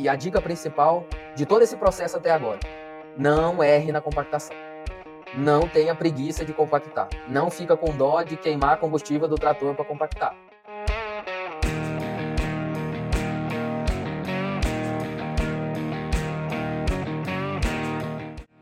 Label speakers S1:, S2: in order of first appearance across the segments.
S1: e a dica principal de todo esse processo até agora: não erre na compactação. Não tenha preguiça de compactar. Não fica com dó de queimar combustível do trator para compactar.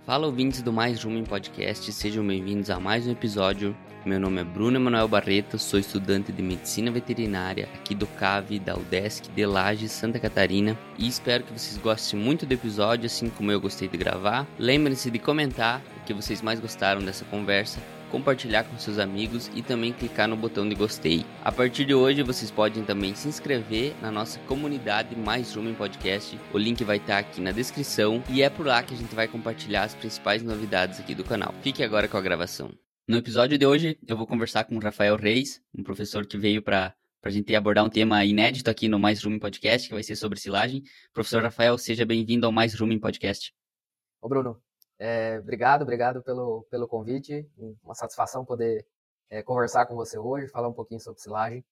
S2: Fala ouvintes do Mais Rumo em Podcast, sejam bem-vindos a mais um episódio. Meu nome é Bruno Emanuel Barreto, sou estudante de Medicina Veterinária aqui do CAV da UDESC de Lages, Santa Catarina e espero que vocês gostem muito do episódio, assim como eu gostei de gravar. Lembrem-se de comentar o que vocês mais gostaram dessa conversa compartilhar com seus amigos e também clicar no botão de gostei. A partir de hoje vocês podem também se inscrever na nossa comunidade Mais Rumo em Podcast. O link vai estar aqui na descrição e é por lá que a gente vai compartilhar as principais novidades aqui do canal. Fique agora com a gravação. No episódio de hoje eu vou conversar com o Rafael Reis, um professor que veio para para a gente abordar um tema inédito aqui no Mais Rumo Podcast, que vai ser sobre silagem. Professor Rafael, seja bem-vindo ao Mais Rumo Podcast.
S1: Ô Bruno, é, obrigado, obrigado pelo, pelo convite. Uma satisfação poder é, conversar com você hoje, falar um pouquinho sobre silagem.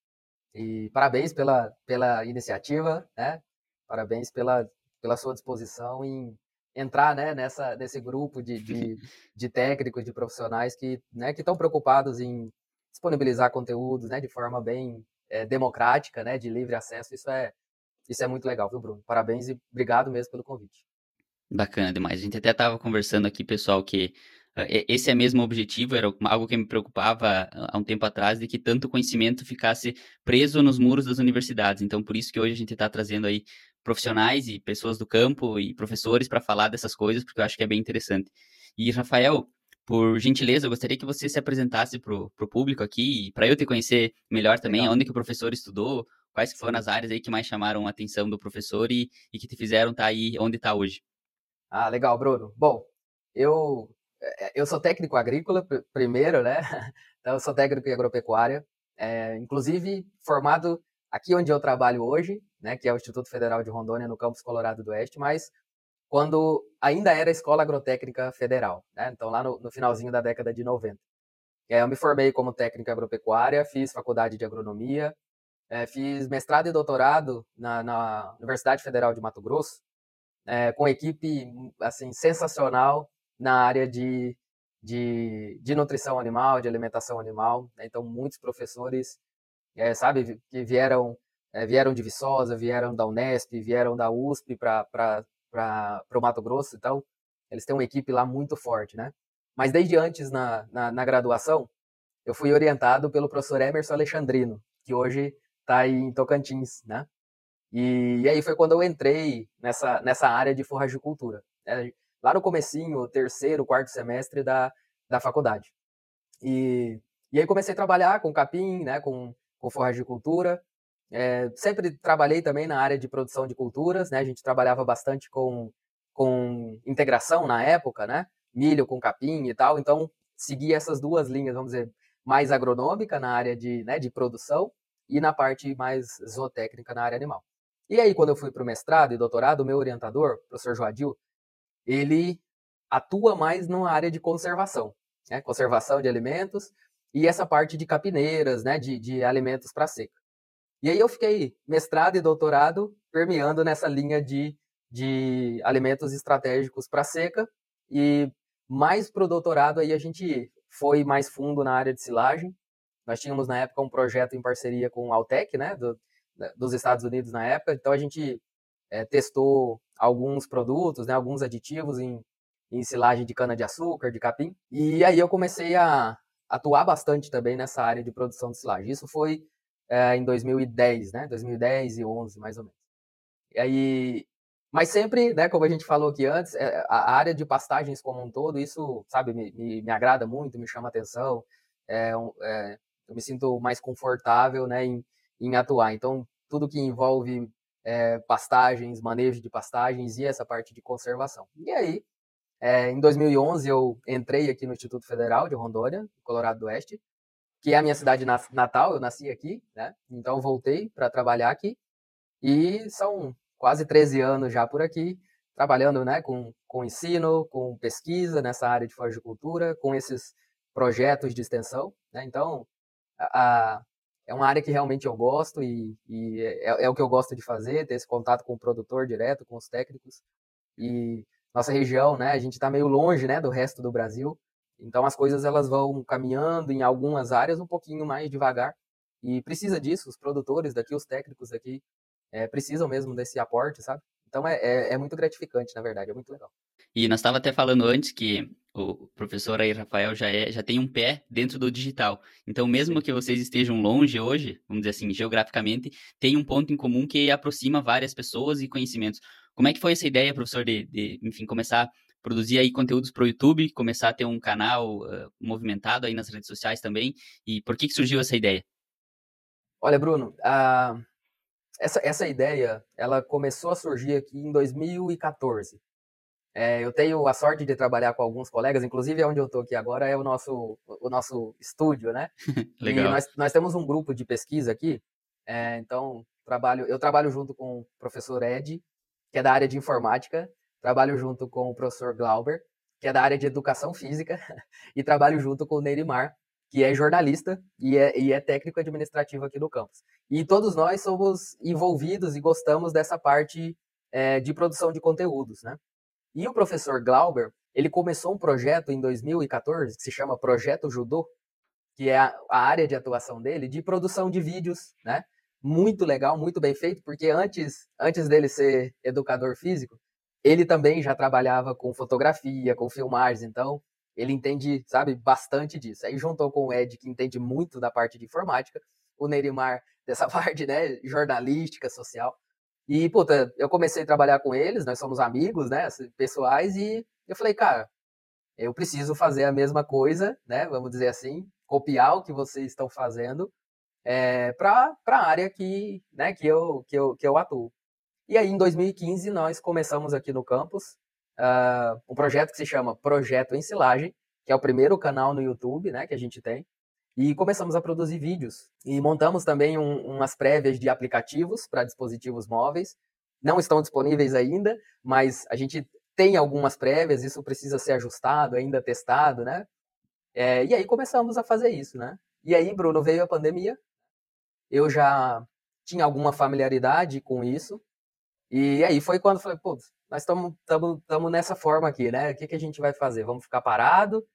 S1: E parabéns pela, pela iniciativa, né? Parabéns pela, pela sua disposição em entrar né, nessa, nesse grupo de, de, de técnicos, de profissionais que né, estão preocupados em disponibilizar conteúdos né, de forma bem é, democrática, né, de livre acesso. Isso é, isso é muito legal, viu, Bruno? Parabéns e obrigado mesmo pelo convite.
S2: Bacana demais. A gente até estava conversando aqui, pessoal, que uh, esse é mesmo o objetivo, era algo que me preocupava há um tempo atrás, de que tanto conhecimento ficasse preso nos muros das universidades. Então, por isso que hoje a gente está trazendo aí profissionais e pessoas do campo e professores para falar dessas coisas, porque eu acho que é bem interessante. E, Rafael, por gentileza, eu gostaria que você se apresentasse para o público aqui, para eu te conhecer melhor também, Legal. onde que o professor estudou, quais foram as áreas aí que mais chamaram a atenção do professor e, e que te fizeram estar tá aí onde está hoje.
S1: Ah, legal, Bruno. Bom, eu, eh, eu sou técnico agrícola, primeiro, né? Então, eu sou técnico em agropecuária, é, inclusive formado aqui onde eu trabalho hoje, né, que é o Instituto Federal de Rondônia, no campus Colorado do Oeste, mas quando ainda era Escola Agrotécnica Federal, né? Então, lá no, no finalzinho da década de 90. E aí eu me formei como técnico agropecuária, fiz faculdade de agronomia, é, fiz mestrado e doutorado na, na Universidade Federal de Mato Grosso, é, com equipe assim sensacional na área de, de, de, nutrição animal, de alimentação animal. Né? Então, muitos professores, é, sabe, que vieram, é, vieram de Viçosa, vieram da Unesp, vieram da USP para o Mato Grosso. Então, eles têm uma equipe lá muito forte, né? Mas desde antes, na, na, na graduação, eu fui orientado pelo professor Emerson Alexandrino, que hoje está em Tocantins, né? E, aí foi quando eu entrei nessa, nessa área de forragicultura, né? lá no comecinho, terceiro, quarto semestre da, da faculdade. E, e aí comecei a trabalhar com capim, né, com, com forragicultura, é, sempre trabalhei também na área de produção de culturas, né, a gente trabalhava bastante com, com integração na época, né, milho com capim e tal, então segui essas duas linhas, vamos dizer, mais agronômica na área de, né, de produção e na parte mais zootécnica na área animal. E aí, quando eu fui para o mestrado e doutorado, o meu orientador, o professor Joadil, ele atua mais na área de conservação, né? conservação de alimentos e essa parte de capineiras, né? de, de alimentos para seca. E aí eu fiquei mestrado e doutorado permeando nessa linha de, de alimentos estratégicos para seca e mais para o doutorado aí a gente foi mais fundo na área de silagem. Nós tínhamos na época um projeto em parceria com a Altec, né, do, dos Estados Unidos na época. Então a gente é, testou alguns produtos, né, alguns aditivos em, em silagem de cana de capim. E aí eu comecei a atuar bastante também nessa área de produção de silagem. Isso foi é, em 2010, né, 2010 e 11 mais ou menos. E aí, mas sempre, né, como a gente falou aqui antes, é, a área de pastagens como um todo, isso, sabe, me, me, me agrada muito, me chama atenção. É, é, eu me sinto mais confortável, né, em, em atuar. Então, tudo que envolve é, pastagens, manejo de pastagens e essa parte de conservação. E aí, é, em 2011, eu entrei aqui no Instituto Federal de Rondônia, Colorado do Oeste, que é a minha cidade natal, eu nasci aqui, né? Então, voltei para trabalhar aqui. E são quase 13 anos já por aqui, trabalhando né, com, com ensino, com pesquisa nessa área de floricultura, com esses projetos de extensão. Né? Então, a, é uma área que realmente eu gosto e, e é, é, o que eu gosto de fazer, ter esse contato com o produtor direto, com os técnicos. E nossa região, né, a gente está meio longe, né, do resto do Brasil. Então as coisas elas vão caminhando em algumas áreas um pouquinho mais devagar. E precisa disso, os produtores daqui, os técnicos daqui, é, precisam mesmo desse aporte, sabe? Então é, é, é, muito gratificante, na verdade, é muito legal.
S2: E nós estava até falando antes que o professor aí, Rafael, já, é, já tem um pé dentro do digital. Então, mesmo que vocês estejam longe hoje, vamos dizer assim, geograficamente, tem um ponto em comum que aproxima várias pessoas e conhecimentos. Como é que foi essa ideia, professor, de, de enfim, começar a produzir aí conteúdos para o YouTube, começar a ter um canal uh, movimentado aí nas redes sociais também? E por que, que surgiu essa ideia?
S1: Olha, Bruno, essa, essa ideia, ela começou a surgir aqui em 2014. É, eu tenho a sorte de trabalhar com alguns colegas, inclusive onde eu estou aqui agora é o nosso, o nosso estúdio, né?
S2: Legal. E
S1: nós, nós temos um grupo de pesquisa aqui, é, então trabalho, eu trabalho junto com o professor Ed, que é da área de informática, trabalho junto com o professor Glauber, que é da área de educação física, e trabalho junto com o Neirimar, que é jornalista e é, e é técnico administrativo aqui no campus. E todos nós somos envolvidos e gostamos dessa parte é, de produção de conteúdos, né? E o professor Glauber, ele começou um projeto em 2014 que se chama Projeto Judô, que é a, a área de atuação dele, de produção de vídeos, né? Muito legal, muito bem feito, porque antes, antes dele ser educador físico, ele também já trabalhava com fotografia, com filmagens, então ele entende, sabe, bastante disso. Aí juntou com o Ed, que entende muito da parte de informática, o Neymar dessa parte, né, jornalística, social. E, puta, eu comecei a trabalhar com eles, nós somos amigos, né, pessoais, e eu falei, cara, eu preciso fazer a mesma coisa, né, vamos dizer assim, copiar o que vocês estão fazendo é, para a área que, né, que, eu, que, eu, que eu atuo. E aí, em 2015, nós começamos aqui no campus uh, um projeto que se chama Projeto Ensilagem, que é o primeiro canal no YouTube né, que a gente tem. E começamos a produzir vídeos. E montamos também um, umas prévias de aplicativos para dispositivos móveis. Não estão disponíveis ainda, mas a gente tem algumas prévias, isso precisa ser ajustado, ainda testado, né? É, e aí começamos a fazer isso, né? E aí, Bruno, veio a pandemia. Eu já tinha alguma familiaridade com isso. E aí foi quando falei, pô, nós estamos nessa forma aqui, né? O que, que a gente vai fazer? Vamos ficar parado?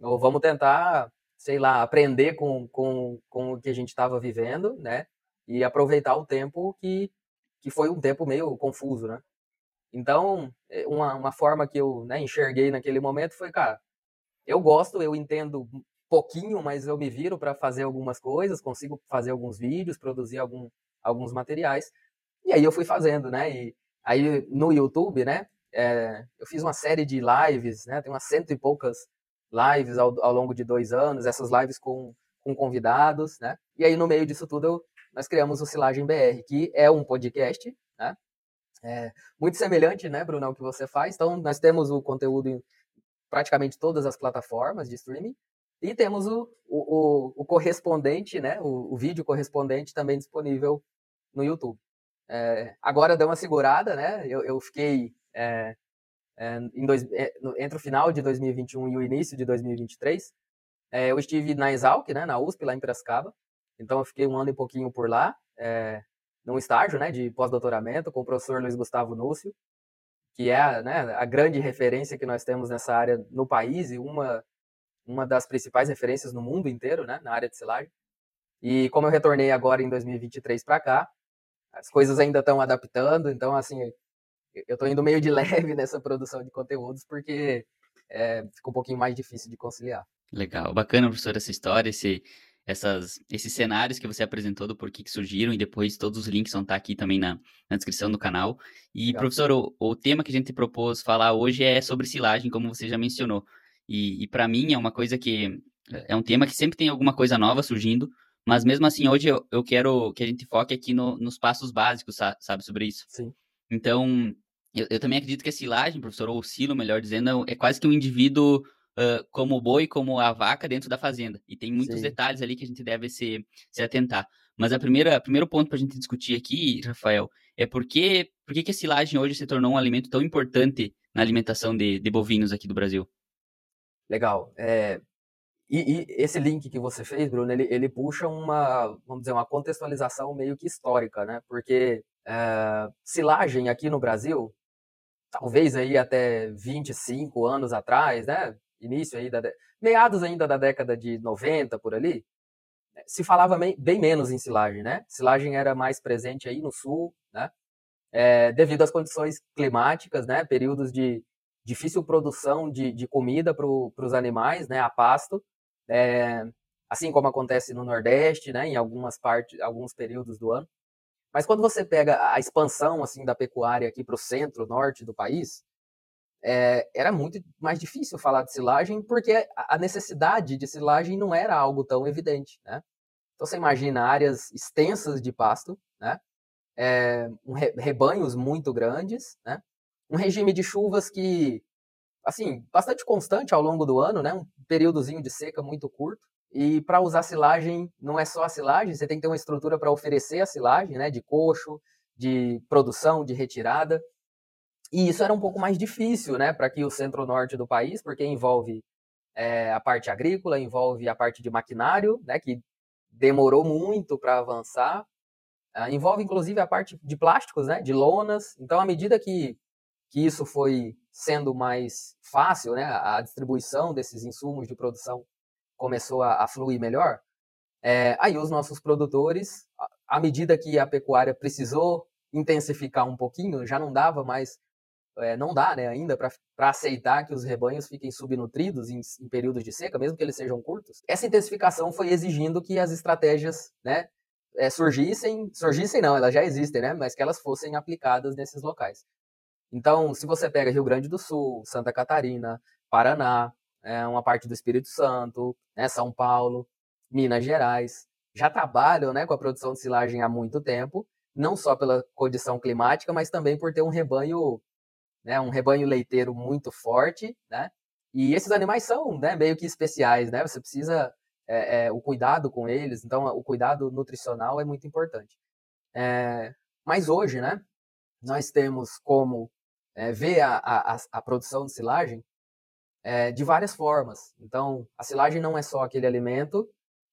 S1: Ou vamos tentar sei lá, aprender com, com, com o que a gente estava vivendo, né? E aproveitar o tempo que, que foi um tempo meio confuso, né? Então, é, uma, uma forma que eu né, enxerguei naquele momento foi, cara, eu gosto, eu entendo pouquinho, mas eu me viro para fazer algumas coisas, consigo fazer alguns vídeos, produzir algum, alguns materiais. E aí eu fui fazendo, né? E aí no YouTube, né? É, eu fiz uma série de lives, né? Tem umas cento e poucas lives ao, ao longo de dois anos, essas lives com, com convidados, né? E aí, no meio disso tudo, nós criamos o Silagem BR, que é um podcast, né? É, muito semelhante, né, Bruno, ao que você faz. Então, nós temos o conteúdo em praticamente todas as plataformas de streaming e temos o, o, o, correspondente, né, o, o, vídeo correspondente também disponível no YouTube. É, agora deu uma segurada, né? Eu, eu fiquei é, dois, é, entre o final de 2021 e o início de 2023. É, eu estive na Exalc, né, na USP, lá em Piracicaba. Então, eu fiquei um ano e pouquinho por lá, é, num estágio né, de pós-doutoramento com o professor Luiz Gustavo Núcio, que é né, a grande referência que nós temos nessa área no país e uma, uma das principais referências no mundo inteiro, né, na área de silagem. E como eu retornei agora em 2023 para cá, as coisas ainda estão adaptando, então, assim, eu estou indo meio de leve nessa produção de conteúdos porque é, fica um pouquinho mais difícil de conciliar.
S2: Legal, bacana, professor, essa história, esse, essas, esses cenários que você apresentou do porquê que surgiram e depois todos os links vão estar aqui também na, na descrição do canal. E, Legal. professor, o, o, tema que a gente propôs falar hoje é sobre silagem, como você já mencionou. E, e para mim é uma coisa que é um tema que sempre tem alguma coisa nova surgindo, mas mesmo assim hoje eu, eu quero que a gente foque aqui no, nos passos básicos, sabe, sobre isso.
S1: Sim.
S2: Então, eu, eu, também acredito que a silagem, professor, ou o silo, melhor dizendo, é quase que um indivíduo uh, como o boi, como a vaca dentro da fazenda. E tem muitos Sim. detalhes ali que a gente deve se, se atentar. Mas a primeira primeiro ponto para a gente discutir aqui, Rafael, é por que, por que, que a silagem hoje se tornou um alimento tão importante na alimentação de, de bovinos aqui do Brasil?
S1: Legal. É, e, e, esse link que você fez, Bruno, ele, ele puxa uma, vamos dizer, uma contextualização meio que histórica, né? Porque é, silagem aqui no Brasil, talvez aí até 25 anos atrás, né? Início aí da meados ainda da década de 90 por ali, se falava bem menos em silagem, né? Silagem era mais presente aí no sul, né? É, devido às condições climáticas, né? Períodos de difícil produção de, de comida para os animais, né? A pasto é, assim como acontece no Nordeste, né, em algumas partes, alguns períodos do ano. Mas quando você pega a expansão assim da pecuária aqui para o centro, norte do país, é, era muito mais difícil falar de silagem porque a necessidade de silagem não era algo tão evidente, né? Então você imagina áreas extensas de pasto, né? É, um re, rebanhos muito grandes, né? Um regime de chuvas que assim, bastante constante ao longo do ano, né? Um períodozinho de seca muito curto. E para usar silagem, não é só a silagem, você tem que ter uma estrutura para oferecer a silagem, né? De coxo, de produção, de retirada. E isso era um pouco mais difícil, né? Para aqui o centro-norte do país, porque envolve é, a parte agrícola, envolve a parte de maquinário, né? Que demorou muito para avançar. Uh, envolve inclusive a parte de plásticos, né? De lonas. Então, à medida que, que isso foi sendo mais fácil, né, a distribuição desses insumos de produção começou a, a fluir melhor, é, aí os nossos produtores, à medida que a pecuária precisou intensificar um pouquinho, já não dava mais, é, não dá né, ainda para aceitar que os rebanhos fiquem subnutridos em, em, períodos de seca, mesmo que eles sejam curtos. Essa intensificação foi exigindo que as estratégias né, é, surgissem, surgissem não, elas já existem, né, mas que elas fossem aplicadas nesses locais. Então, se você pega Rio Grande do Sul, Santa Catarina, Paraná, é, uma parte do Espírito Santo, né, São Paulo, Minas Gerais, já trabalham né, com a produção de silagem há muito tempo, não só pela condição climática, mas também por ter um rebanho, né, um rebanho leiteiro muito forte, né? E esses animais são né, meio que especiais, né? Você precisa é, é, o cuidado com eles, então o cuidado nutricional é muito importante. É, mas hoje, né, nós temos como é, ver a, a, a, produção de silagem é, de várias formas. Então, a silagem não é só aquele alimento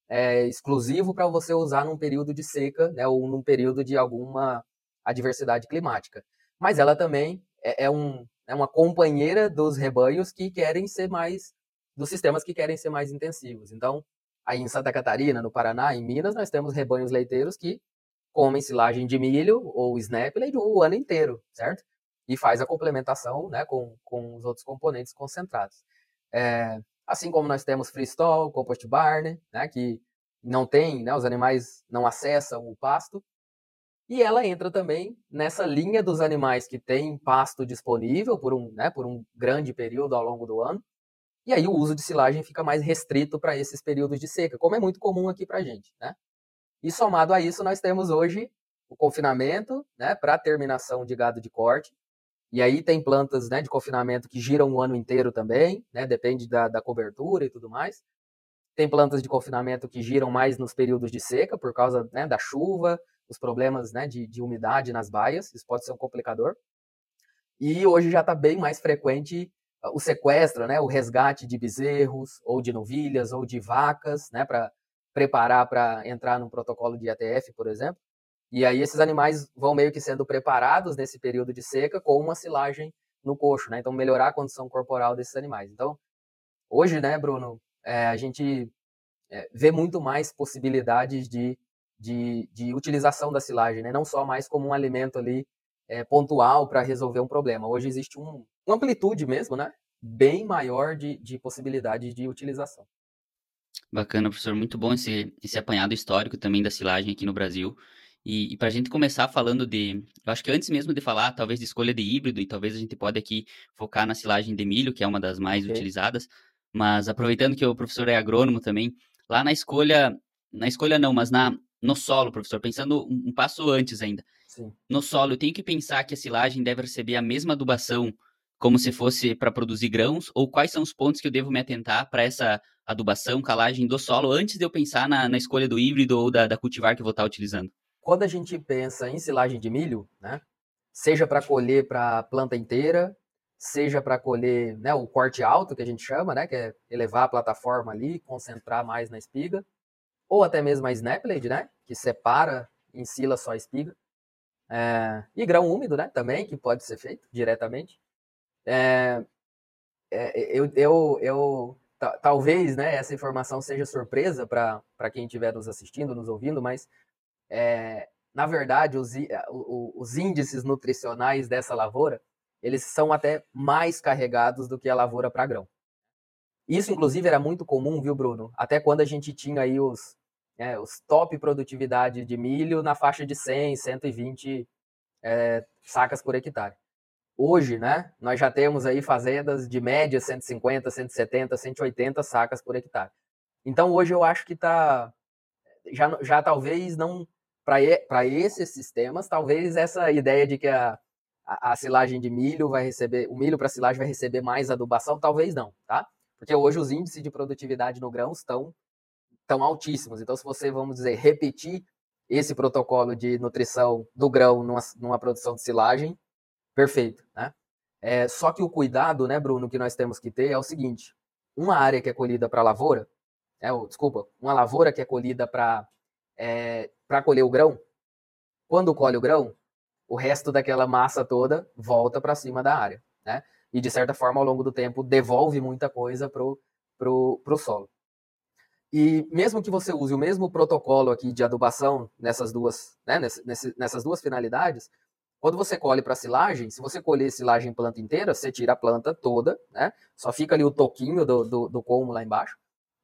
S1: é, exclusivo para você usar num período de seca né, ou num período de alguma adversidade climática, mas ela também é, é, um, é uma companheira dos rebanhos que querem ser mais, dos sistemas que querem ser mais intensivos. Então, aí em Santa Catarina, no Paraná, em Minas, nós temos rebanhos leiteiros que comem silagem de milho ou snapple o ano inteiro, certo? E faz a complementação né, com, com os outros componentes concentrados. É, assim como nós temos freestall, compost barn, né, que não tem, né, os animais não acessam o pasto, e ela entra também nessa linha dos animais que têm pasto disponível por um, né, por um grande período ao longo do ano, e aí o uso de silagem fica mais restrito para esses períodos de seca, como é muito comum aqui para a gente. Né? E somado a isso, nós temos hoje o confinamento né, para terminação de gado de corte, e aí tem plantas né, de confinamento que giram o ano inteiro também, né, depende da, da cobertura e tudo mais. Tem plantas de confinamento que giram mais nos períodos de seca, por causa né, da chuva, os problemas né, de, de umidade nas baias, isso pode ser um complicador. E hoje já está bem mais frequente ah, o sequestro, né, o resgate de bezerros, ou de novilhas, ou de vacas, né, para preparar para entrar num protocolo de ATF, por exemplo. E aí esses animais vão meio que sendo preparados nesse período de seca com uma silagem no coxo, né? Então melhorar a condição corporal desses animais. Então hoje, né, Bruno, é, a gente é, vê muito mais possibilidades de, de, de, utilização da silagem, né? Não só mais como um alimento ali é, pontual para resolver um problema. Hoje existe um, uma amplitude mesmo, né? Bem maior de, de de utilização.
S2: Bacana, professor. Muito bom esse, esse apanhado histórico também da silagem aqui no Brasil. E, e para a gente começar falando de. Eu acho que antes mesmo de falar, talvez, de escolha de híbrido, e talvez a gente pode aqui focar na silagem de milho, que é uma das mais okay. utilizadas. Mas aproveitando que o professor é agrônomo também, lá na escolha. Na escolha não, mas na, no solo, professor, pensando um, passo antes ainda. Sim. No solo, eu tenho que pensar que a silagem deve receber a mesma adubação como se fosse para produzir grãos? Ou quais são os pontos que eu devo me atentar para essa adubação, calagem do solo, antes de eu pensar na, na escolha do híbrido ou da, da cultivar que eu vou estar utilizando?
S1: Quando a gente pensa em silagem de milho, né, seja para colher para a planta inteira, seja para colher né, o corte alto, que a gente chama, né, que é elevar a plataforma ali, concentrar mais na espiga, ou até mesmo a snap blade, né, que separa, ensila só a espiga. É, e grão úmido, né, também, que pode ser feito diretamente. É, é, eu, eu, eu talvez né, essa informação seja surpresa para quem estiver nos assistindo, nos ouvindo, mas é, na verdade os, os índices nutricionais dessa lavoura eles são até mais carregados do que a lavoura para grão. Isso, inclusive, era muito comum, viu, Bruno? Até quando a gente tinha aí os, é, os top produtividade de milho na faixa de 100, 120 é, sacas por hectare. Hoje, né, nós já temos aí fazendas de média 150, 170, 180 sacas por hectare. Então, hoje eu acho que está já, já talvez não para esses sistemas, talvez essa ideia de que a, a, a silagem de milho vai receber, o milho para silagem vai receber mais adubação, talvez não, tá? Porque hoje os índices de produtividade no grão estão tão altíssimos. Então, se você, vamos dizer, repetir esse protocolo de nutrição do grão numa, numa produção de silagem, perfeito, né? É, só que o cuidado, né, Bruno, que nós temos que ter é o seguinte: uma área que é colhida para lavoura, é, desculpa, uma lavoura que é colhida para é, para colher o grão, quando colhe o grão, o resto daquela massa toda volta para cima da área, né? E de certa forma, ao longo do tempo, devolve muita coisa pro pro, pro solo. E mesmo que você use o mesmo protocolo aqui de adubação nessas duas, né, nessas duas finalidades, quando você colhe para silagem, se você colher silagem planta inteira, você tira a planta toda, né? Só fica ali o toquinho do, do, do colmo lá embaixo.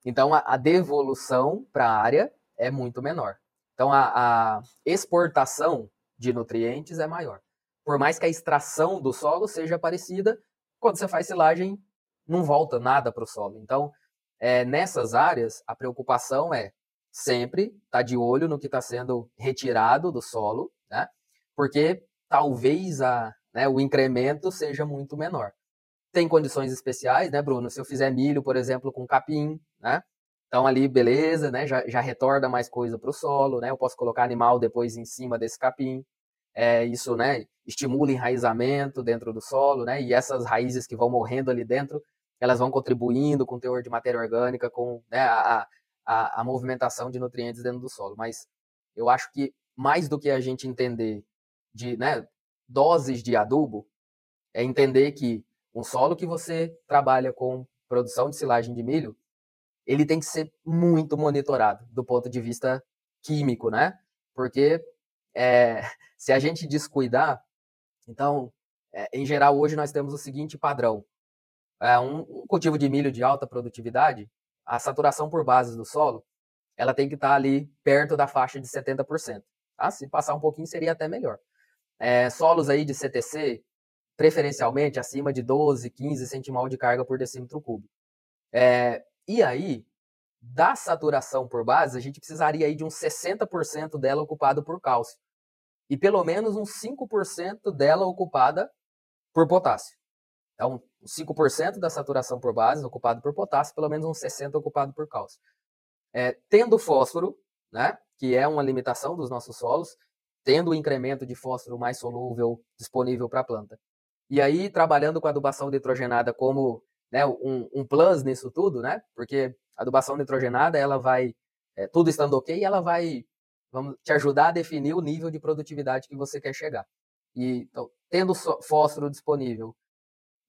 S1: Então a, a devolução para a área é muito menor. Então a, a, exportação de nutrientes é maior. Por mais que a extração do solo seja parecida, quando você faz silagem, não volta nada para o solo. Então, é, nessas áreas, a preocupação é sempre estar tá de olho no que está sendo retirado do solo, né? Porque talvez a, né, o incremento seja muito menor. Tem condições especiais, né, Bruno? Se eu fizer milho, por exemplo, com capim, né? Então ali, beleza, né? Já, já retorna mais coisa para o solo, né? Eu posso colocar animal depois em cima desse capim. É, isso, né? Estimula enraizamento dentro do solo, né? E essas raízes que vão morrendo ali dentro, elas vão contribuindo com o teor de matéria orgânica, com né, a, a, a movimentação de nutrientes dentro do solo. Mas eu acho que mais do que a gente entender de né, doses de adubo é entender que um solo que você trabalha com produção de silagem de milho, ele tem que ser muito monitorado do ponto de vista químico, né? Porque é, se a gente descuidar, então, é, em geral, hoje nós temos o seguinte padrão: é, um, um, cultivo de milho de alta produtividade, a saturação por bases do solo, ela tem que estar ali perto da faixa de 70%. Tá? Se passar um pouquinho, seria até melhor é, solos aí de CTC, preferencialmente acima de 12, 15 centimol de carga por decímetro cúbico. É, e aí, da saturação por base, a gente precisaria aí de uns 60% dela ocupado por cálcio. E pelo menos uns 5% dela ocupada por potássio. Então, 5% da saturação por base ocupado por potássio, pelo menos uns 60% ocupado por cálcio. É, tendo fósforo, né, que é uma limitação dos nossos solos, tendo o incremento de fósforo mais solúvel disponível para a planta. E aí, trabalhando com adubação nitrogenada como né, um, um, plus nisso tudo, né? Porque a adubação nitrogenada, ela vai, é, tudo estando ok, ela vai vamos, te ajudar a definir o nível de produtividade que você quer chegar. E então, tendo fósforo disponível,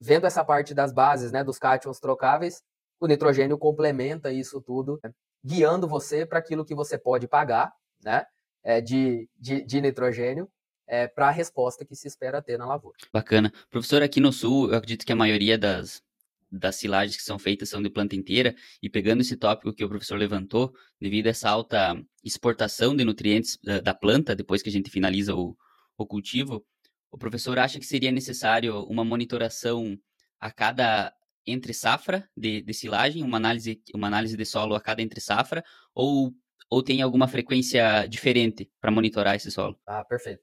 S1: vendo essa parte das bases, né, dos cátions trocáveis, o nitrogênio complementa isso tudo, né, guiando você para aquilo que você pode pagar, né? é, de, de, de, nitrogênio é, para a resposta que se espera ter na lavoura.
S2: Bacana. Professor, aqui no sul, eu acredito que a maioria das, das silagens que são feitas são de planta inteira, e pegando esse tópico que o professor levantou, devido a essa alta exportação de nutrientes da, da planta, depois que a gente finaliza o, o cultivo, o professor acha que seria necessário uma monitoração a cada entre safra de, de silagem, uma análise, uma análise de solo a cada entre safra, ou ou tem alguma frequência diferente para monitorar esse solo?
S1: Ah, perfeito.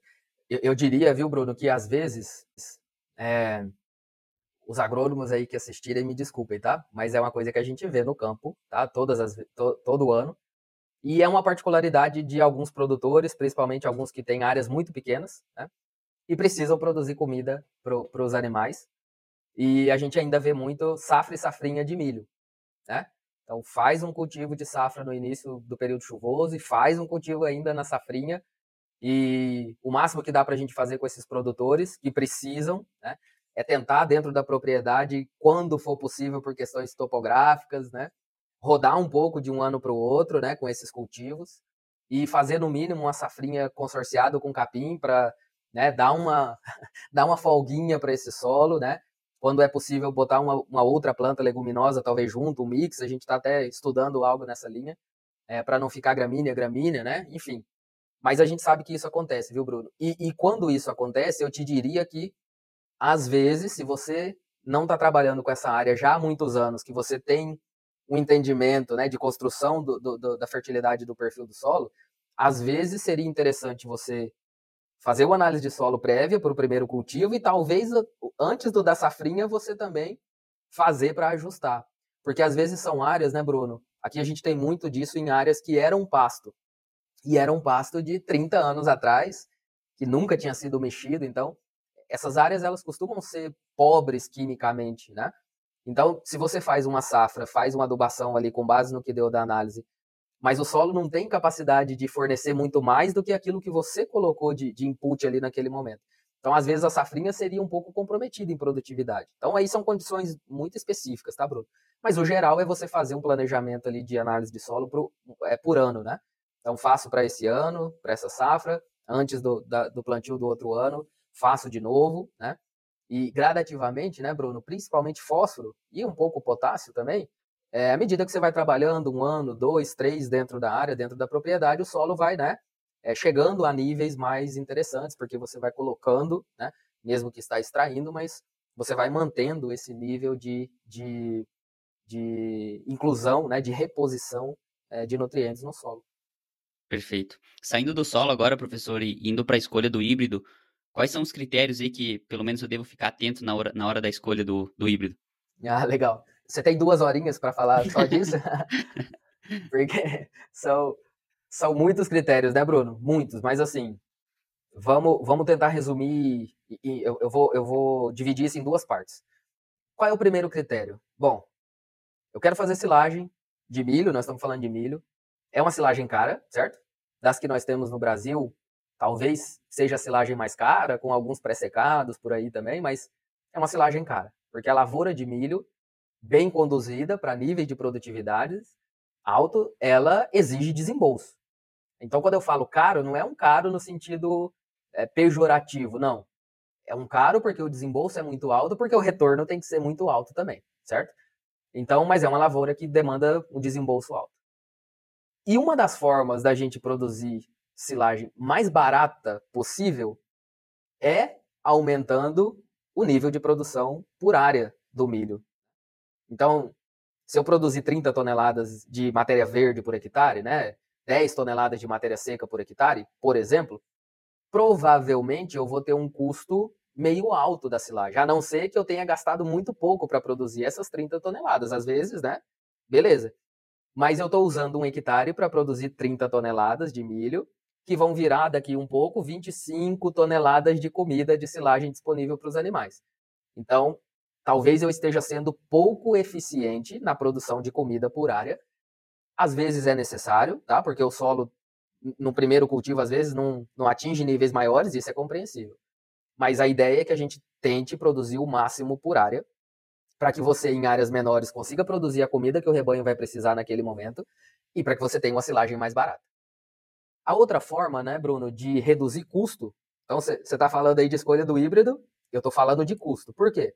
S1: Eu, eu, diria, viu, Bruno, que às vezes é, os agrônomos aí que assistirem me desculpem, tá? Mas é uma coisa que a gente vê no campo, tá? Todas as, to, todo ano. E é uma particularidade de alguns produtores, principalmente alguns que têm áreas muito pequenas, né? E precisam produzir comida para os animais. E a gente ainda vê muito safra e safrinha de milho, né? Então faz um cultivo de safra no início do período chuvoso e faz um cultivo ainda na safrinha. E o máximo que dá para a gente fazer com esses produtores que precisam, né, é tentar dentro da propriedade, quando for possível, por questões topográficas, né, rodar um pouco de um ano para o outro, né, com esses cultivos e fazer no mínimo uma safrinha consorciada com capim para né, dar uma dar uma folguinha para esse solo, né? Quando é possível botar uma, uma, outra planta leguminosa talvez junto, um mix, a gente está até estudando algo nessa linha, é, para não ficar gramínea, gramínea, né? Enfim. Mas a gente sabe que isso acontece, viu, Bruno? E, e quando isso acontece, eu te diria que, às vezes, se você não está trabalhando com essa área já há muitos anos, que você tem um entendimento né, de construção do, do, da fertilidade do perfil do solo, às vezes seria interessante você fazer uma análise de solo prévia para o primeiro cultivo e talvez antes do da safrinha você também fazer para ajustar. Porque às vezes são áreas, né, Bruno? Aqui a gente tem muito disso em áreas que eram pasto. E eram pasto de 30 anos atrás, que nunca tinha sido mexido. Então, essas áreas elas costumam ser pobres quimicamente, né? Então, se você faz uma safra, faz uma adubação ali com base no que deu da análise, mas o solo não tem capacidade de fornecer muito mais do que aquilo que você colocou de, de input ali naquele momento. Então, às vezes, a safrinha seria um pouco comprometida em produtividade. Então, aí são condições muito específicas, tá, Bruno? Mas o geral é você fazer um planejamento ali de análise de solo pro, é, por ano, né? Então, faço para esse ano, para essa safra, antes do, da, do plantio do outro ano, faço de novo, né? E gradativamente, né, Bruno, principalmente fósforo e um pouco potássio também, é, à medida que você vai trabalhando um ano, dois, três dentro da área, dentro da propriedade, o solo vai, né, é, chegando a níveis mais interessantes, porque você vai colocando, né, mesmo que está extraindo, mas você vai mantendo esse nível de, de, de inclusão, né, de reposição é, de nutrientes no solo.
S2: Perfeito. Saindo do solo agora, professor, e indo para a escolha do híbrido, Quais são os critérios aí que, pelo menos, eu devo ficar atento na hora, na hora da escolha do, do híbrido?
S1: Ah, legal. Você tem duas horinhas para falar só disso? Porque são, são muitos critérios, né, Bruno? Muitos, mas assim, vamos, vamos tentar resumir e eu, eu, vou, eu vou dividir isso em duas partes. Qual é o primeiro critério? Bom, eu quero fazer silagem de milho, nós estamos falando de milho. É uma silagem cara, certo? Das que nós temos no Brasil, Talvez seja a silagem mais cara, com alguns pré-secados por aí também, mas é uma silagem cara, porque a lavoura de milho, bem conduzida para níveis de produtividade alto, ela exige desembolso. Então, quando eu falo caro, não é um caro no sentido é, pejorativo, não. É um caro porque o desembolso é muito alto, porque o retorno tem que ser muito alto também, certo? Então, mas é uma lavoura que demanda um desembolso alto. E uma das formas da gente produzir silagem mais barata possível é aumentando o nível de produção por área do milho. Então, se eu produzir 30 toneladas de matéria verde por hectare, né, 10 toneladas de matéria seca por hectare, por exemplo, provavelmente eu vou ter um custo meio alto da silagem, a não ser que eu tenha gastado muito pouco para produzir essas 30 toneladas. Às vezes, né? Beleza. Mas eu estou usando um hectare para produzir 30 toneladas de milho que vão virar daqui um pouco 25 toneladas de comida de silagem disponível para os animais. Então, talvez eu esteja sendo pouco eficiente na produção de comida por área. Às vezes é necessário, tá? Porque o solo no primeiro cultivo às vezes não, não atinge níveis maiores, isso é compreensível. Mas a ideia é que a gente tente produzir o máximo por área, para que você em áreas menores consiga produzir a comida que o rebanho vai precisar naquele momento e para que você tenha uma silagem mais barata. A outra forma, né, Bruno, de reduzir custo, então você está falando aí de escolha do híbrido, eu estou falando de custo. Por quê?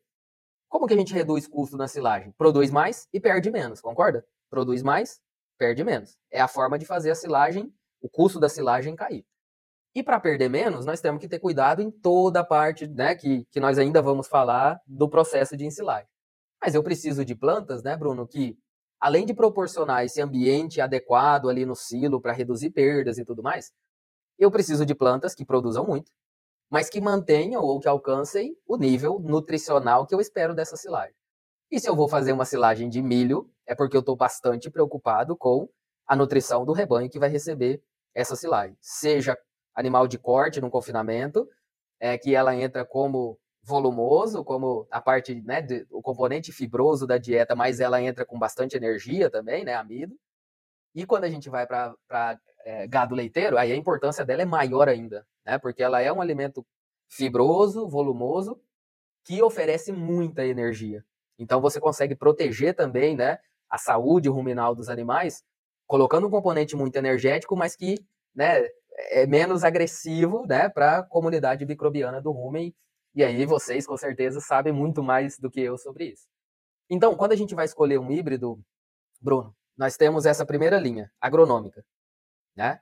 S1: Como que a gente reduz custo na silagem? Produz mais e perde menos, concorda? Produz mais, perde menos. É a forma de fazer a silagem, o custo da silagem cair. E para perder menos, nós temos que ter cuidado em toda a parte, né, que, que nós ainda vamos falar do processo de ensilagem. Mas eu preciso de plantas, né, Bruno, que além de proporcionar esse ambiente adequado ali no silo para reduzir perdas e tudo mais, eu preciso de plantas que produzam muito, mas que mantenham ou que alcancem o nível nutricional que eu espero dessa silagem. E se eu vou fazer uma silagem de milho, é porque eu estou bastante preocupado com a nutrição do rebanho que vai receber essa silagem. Seja animal de corte no confinamento, é, que ela entra como volumoso, como a parte, né, de, o componente fibroso da dieta, mas ela entra com bastante energia também, né, amido. E quando a gente vai para é, gado leiteiro, aí a importância dela é maior ainda, né, porque ela é um alimento fibroso, volumoso, que oferece muita energia. Então você consegue proteger também, né, a saúde ruminal dos animais, colocando um componente muito energético, mas que, né, é menos agressivo, né, para a comunidade microbiana do rumen. E aí vocês com certeza sabem muito mais do que eu sobre isso. Então, quando a gente vai escolher um híbrido, Bruno, nós temos essa primeira linha, agronômica, né?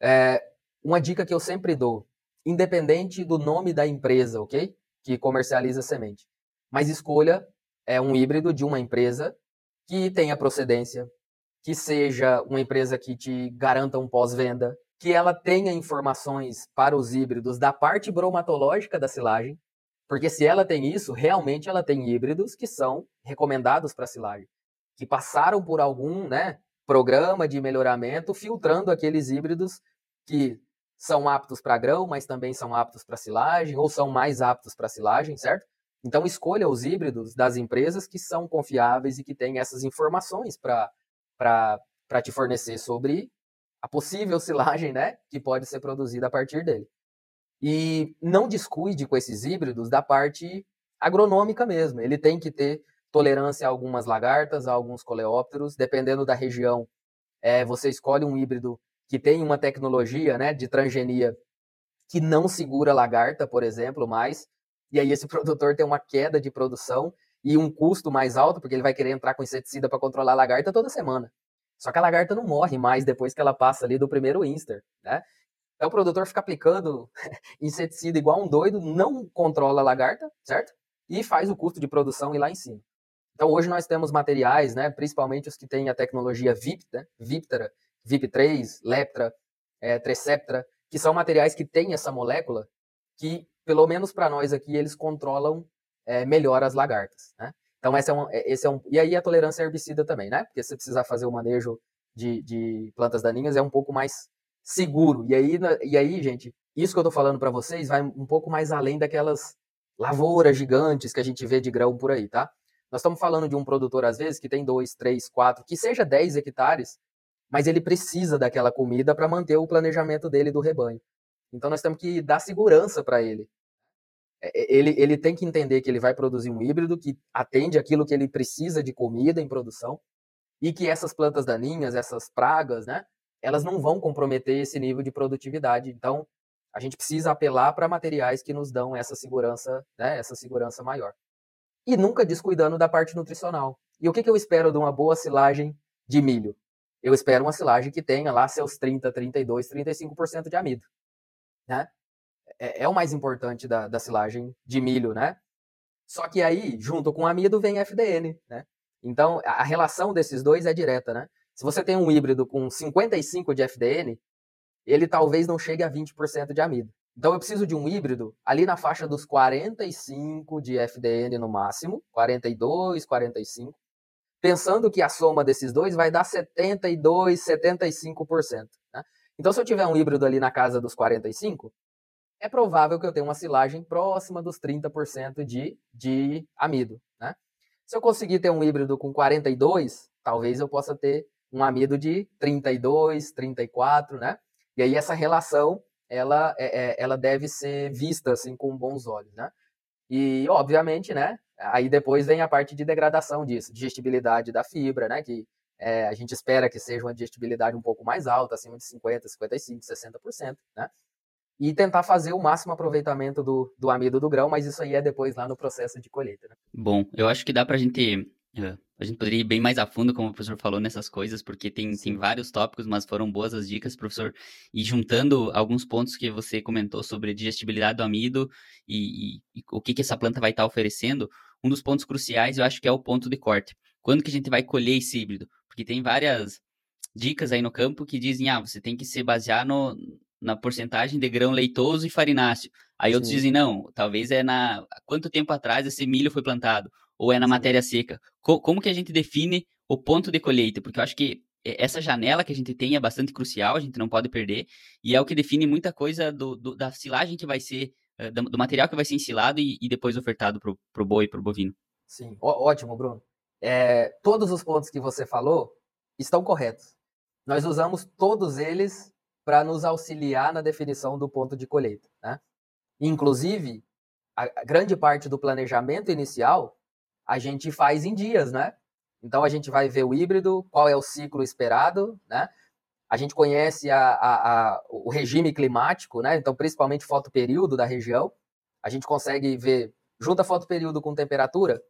S1: É, uma dica que eu sempre dou, independente do nome da empresa, ok? Que comercializa semente. Mas escolha é um híbrido de uma empresa que tenha procedência, que seja uma empresa que te garanta um pós-venda, que ela tenha informações para os híbridos da parte bromatológica da silagem, porque se ela tem isso, realmente ela tem híbridos que são recomendados para silagem, que passaram por algum né, programa de melhoramento, filtrando aqueles híbridos que são aptos para grão, mas também são aptos para silagem, ou são mais aptos para silagem, certo? Então, escolha os híbridos das empresas que são confiáveis e que têm essas informações para te fornecer sobre a possível silagem né, que pode ser produzida a partir dele. E não descuide com esses híbridos da parte agronômica mesmo. Ele tem que ter tolerância a algumas lagartas, a alguns coleópteros, dependendo da região. É, você escolhe um híbrido que tem uma tecnologia né, de transgenia que não segura lagarta, por exemplo, mais, e aí esse produtor tem uma queda de produção e um custo mais alto, porque ele vai querer entrar com inseticida para controlar a lagarta toda semana. Só que a lagarta não morre mais depois que ela passa ali do primeiro Inster, né? Então o produtor fica aplicando inseticida igual um doido, não controla a lagarta, certo? E faz o custo de produção ir lá em cima. Então hoje nós temos materiais, né, principalmente os que têm a tecnologia VIP, né, Viptera, VIP3, Leptra, é, Treceptra, que são materiais que têm essa molécula que pelo menos para nós aqui, eles controlam é, melhor as lagartas, né? Então, esse é, um, é, esse é um. E aí a tolerância herbicida também, né? Porque se precisar fazer o manejo de, de plantas daninhas, é um pouco mais seguro. E aí, e aí gente, isso que eu estou falando para vocês vai um pouco mais além daquelas lavouras gigantes que a gente vê de grão por aí, tá? Nós estamos falando de um produtor, às vezes, que tem dois, três, quatro, que seja 10 hectares, mas ele precisa daquela comida para manter o planejamento dele do rebanho. Então nós temos que dar segurança para ele. É, é, ele, ele tem que entender que ele vai produzir um híbrido que atende aquilo que ele precisa de comida em produção e que essas plantas daninhas, essas pragas, né, elas não vão comprometer esse nível de produtividade. Então, a gente precisa apelar para materiais que nos dão essa segurança, né, essa segurança maior. E nunca descuidando da parte nutricional. E o que, que eu espero de uma boa silagem de milho? Eu espero uma silagem que tenha lá seus 30, 32, 35% de amido. Né? É, é o mais importante da, da silagem de milho, né? Só que aí, junto com amido, vem FDN, né? Então, a relação desses dois é direta, né? Se você tem um híbrido com 55 de FDN, ele talvez não chegue a 20% de amido. Então, eu preciso de um híbrido ali na faixa dos 45 de FDN no máximo, 42, 45, pensando que a soma desses dois vai dar 72, 75%. Né? Então, se eu tiver um híbrido ali na casa dos 45, é provável que eu tenha uma silagem próxima dos 30% de, de amido. Né? Se eu conseguir ter um híbrido com 42, talvez eu possa ter um amido de 32, 34, né? E aí essa relação ela, é, é, ela deve ser vista assim com bons olhos, né? E obviamente, né? Aí depois vem a parte de degradação disso, digestibilidade da fibra, né? Que é, a gente espera que seja uma digestibilidade um pouco mais alta, acima de 50, 55, 60%, né? E tentar fazer o máximo aproveitamento do, do amido do grão, mas isso aí é depois lá no processo de colheita. Né?
S2: Bom, eu acho que dá para a gente. Uh, a gente poderia ir bem mais a fundo, como o professor falou, nessas coisas, porque tem, tem vários tópicos, mas foram boas as dicas, professor. E juntando alguns pontos que você comentou sobre digestibilidade do amido e, e, e o que, que essa planta vai estar tá oferecendo, um dos pontos cruciais eu acho que é o ponto de corte. Quando que a gente vai colher esse híbrido? Porque tem várias dicas aí no campo que dizem, ah, você tem que se basear no, na porcentagem de grão leitoso e farináceo. Aí Sim. outros dizem, não, talvez é na. Quanto tempo atrás esse milho foi plantado? Ou é na Sim. matéria seca? Co como que a gente define o ponto de colheita? Porque eu acho que essa janela que a gente tem é bastante crucial, a gente não pode perder, e é o que define muita coisa do, do, da silagem que vai ser uh, do material que vai ser ensilado e, e depois ofertado para o boi e para o bovino.
S1: Sim, Ó, ótimo, Bruno. É, todos os pontos que você falou estão corretos. Nós usamos todos eles para nos auxiliar na definição do ponto de colheita. Né? Inclusive, a grande parte do planejamento inicial a gente faz em dias, né? Então a gente vai ver o híbrido, qual é o ciclo esperado, né? A gente conhece a, a, a, o regime climático, né? Então, principalmente fotoperíodo da região. A gente consegue ver, junta fotoperíodo com temperatura,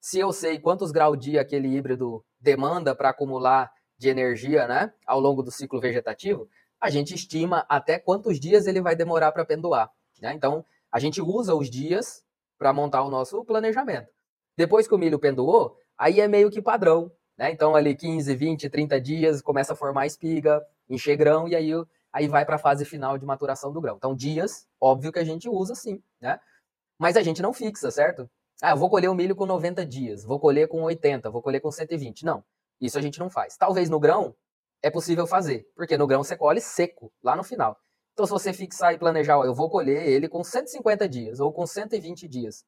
S1: se eu sei quantos graus dia aquele híbrido demanda para acumular de energia né, ao longo do ciclo vegetativo, a gente estima até quantos dias ele vai demorar para pendoar. Né? Então, a gente usa os dias para montar o nosso planejamento. Depois que o milho pendoou, aí é meio que padrão. Né? Então, ali 15, 20, 30 dias, começa a formar espiga, encher grão, e aí, aí vai para a fase final de maturação do grão. Então, dias, óbvio que a gente usa sim, né? Mas a gente não fixa, certo? Ah, eu vou colher o milho com 90 dias, vou colher com 80, vou colher com 120. Não, isso a gente não faz. Talvez no grão é possível fazer, porque no grão você colhe seco, lá no final. Então, se você fixar e planejar, ó, eu vou colher ele com 150 dias ou com 120 dias.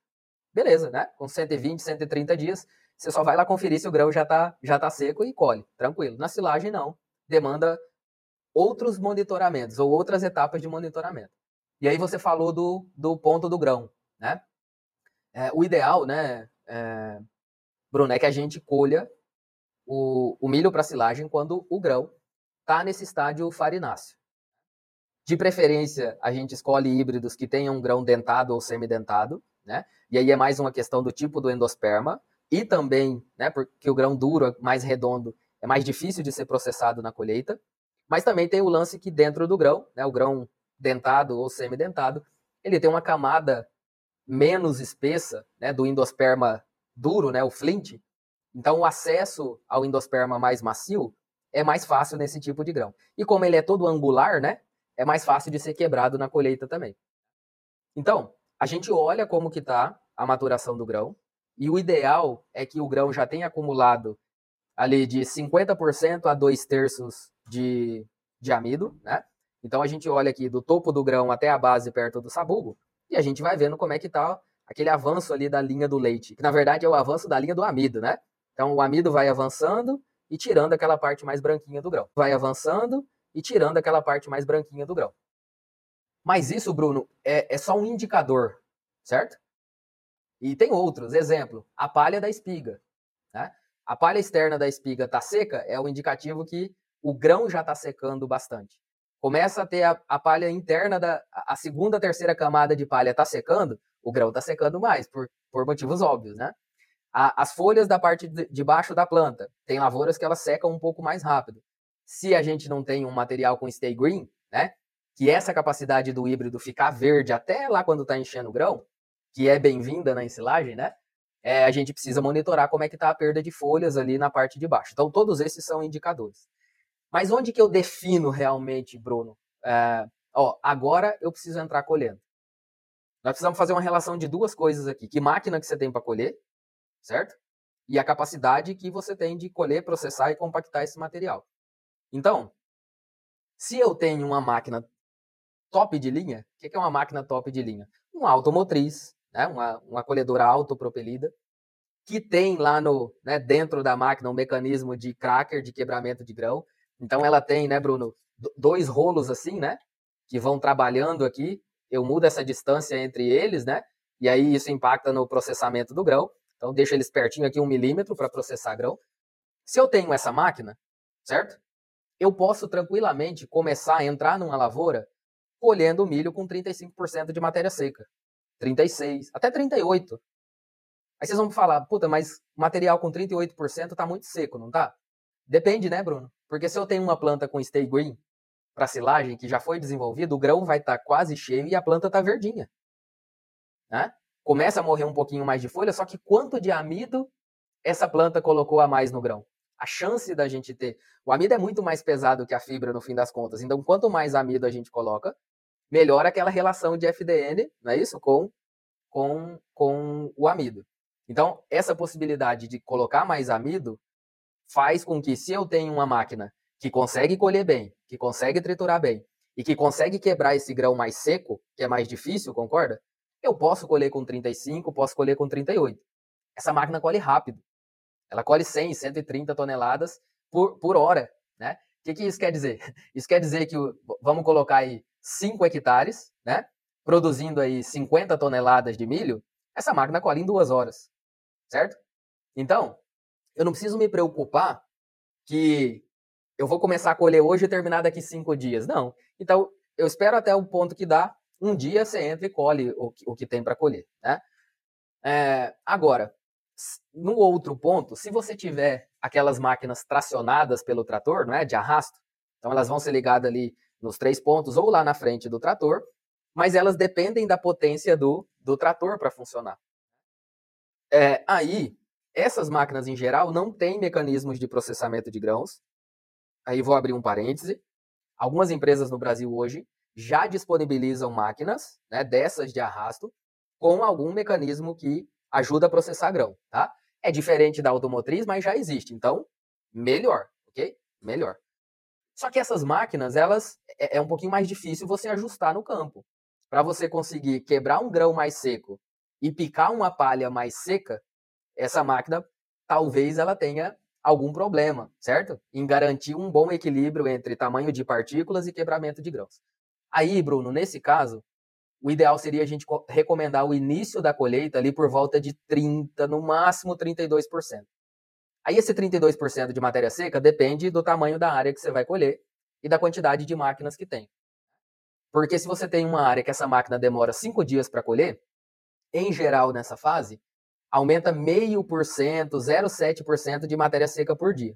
S1: Beleza, né? Com 120, 130 dias, você só vai lá conferir se o grão já está já tá seco e colhe, tranquilo. Na silagem, não. Demanda outros monitoramentos ou outras etapas de monitoramento. E aí você falou do, do ponto do grão, né? É, o ideal, né, é, Bruno, é que a gente colha o, o milho para silagem quando o grão está nesse estágio farináceo. De preferência, a gente escolhe híbridos que tenham grão dentado ou semidentado, né? E aí é mais uma questão do tipo do endosperma e também, né, porque o grão duro, mais redondo, é mais difícil de ser processado na colheita. Mas também tem o lance que dentro do grão, né, o grão dentado ou semidentado, ele tem uma camada menos espessa, né, do endosperma duro, né, o flint. Então o acesso ao endosperma mais macio é mais fácil nesse tipo de grão. E como ele é todo angular, né, é mais fácil de ser quebrado na colheita também. Então, a gente olha como que está a maturação do grão, e o ideal é que o grão já tenha acumulado ali de 50% a 2 terços de, de amido, né? Então a gente olha aqui do topo do grão até a base perto do sabugo, e a gente vai vendo como é que tá aquele avanço ali da linha do leite, que na verdade é o avanço da linha do amido, né? Então o amido vai avançando e tirando aquela parte mais branquinha do grão. Vai avançando e tirando aquela parte mais branquinha do grão. Mas isso, Bruno, é, é só um indicador, certo? E tem outros. Exemplo, a palha da espiga. Né? A palha externa da espiga está seca, é o indicativo que o grão já está secando bastante começa a ter a, a palha interna da a segunda, terceira camada de palha está secando, o grão está secando mais, por, por motivos óbvios, né? A, as folhas da parte de, baixo da planta, tem lavouras que elas secam um pouco mais rápido. Se a gente não tem um material com stay green, né? Que essa capacidade do híbrido ficar verde até lá quando está enchendo o grão, que é bem-vinda na ensilagem, né? É, a gente precisa monitorar como é que está a perda de folhas ali na parte de baixo. Então, todos esses são indicadores. Mas onde que eu defino realmente, Bruno? É, ó, agora eu preciso entrar colhendo. Nós precisamos fazer uma relação de duas coisas aqui. Que máquina que você tem para colher, certo? E a capacidade que você tem de colher, processar e compactar esse material. Então, se eu tenho uma máquina top de linha, o que é uma máquina top de linha? Uma automotriz, né? uma, uma colhedora autopropelida, que tem lá no, né, dentro da máquina um mecanismo de cracker, de quebramento de grão, então ela tem, né, Bruno, dois rolos assim, né, que vão trabalhando aqui. Eu mudo essa distância entre eles, né, e aí isso impacta no processamento do grão. Então deixa eles pertinho aqui um milímetro para processar grão. Se eu tenho essa máquina, certo? Eu posso tranquilamente começar a entrar numa lavoura colhendo milho com 35% de matéria seca. 36, até 38. Aí vocês vão falar, puta, mas material com 38% tá muito seco, não tá? Depende, né, Bruno? Porque se eu tenho uma planta com stay green para silagem que já foi desenvolvido, o grão vai estar tá quase cheio e a planta está verdinha. Né? Começa a morrer um pouquinho mais de folha, só que quanto de amido essa planta colocou a mais no grão? A chance da gente ter. O amido é muito mais pesado que a fibra no fim das contas. Então, quanto mais amido a gente coloca, melhor aquela relação de FDN, não é isso? Com, com, com o amido. Então, essa possibilidade de colocar mais amido faz com que, se eu tenho uma máquina que consegue colher bem, que consegue triturar bem e que consegue quebrar esse grão mais seco, que é mais difícil, concorda? Eu posso colher com 35, posso colher com 38. Essa máquina colhe rápido. Ela colhe 100, 130 toneladas por, por hora, né? O que, que isso quer dizer? Isso quer dizer que, vamos colocar aí 5 hectares, né? Produzindo aí 50 toneladas de milho, essa máquina colhe em duas horas, certo? Então, eu não preciso me preocupar que eu vou começar a colher hoje e terminar daqui cinco dias. Não. Então, eu espero até o ponto que dá, um dia você entra e colhe o que, o que tem para colher. Né? É, agora, no outro ponto, se você tiver aquelas máquinas tracionadas pelo trator, não é, de arrasto, então elas vão ser ligadas ali nos três pontos ou lá na frente do trator, mas elas dependem da potência do, do trator para funcionar. É, aí, essas máquinas em geral não têm mecanismos de processamento de grãos, aí vou abrir um parêntese, algumas empresas no Brasil hoje já disponibilizam máquinas né, dessas de arrasto com algum mecanismo que ajuda a processar grão, tá? É diferente da automotriz, mas já existe, então melhor, ok? Melhor. Só que essas máquinas, elas é, é um pouquinho mais difícil você ajustar no campo. Para você conseguir quebrar um grão mais seco e picar uma palha mais seca, essa máquina talvez ela tenha algum problema, certo? Em garantir um bom equilíbrio entre tamanho de partículas e quebramento de grãos. Aí, Bruno, nesse caso, o ideal seria a gente recomendar o início da colheita ali por volta de 30, no máximo 32%. Aí esse 32% de matéria seca depende do tamanho da área que você vai colher e da quantidade de máquinas que tem. Porque se você tem uma área que essa máquina demora 5 dias para colher, em geral nessa fase, aumenta 0,5%, 0,7% de matéria seca por dia.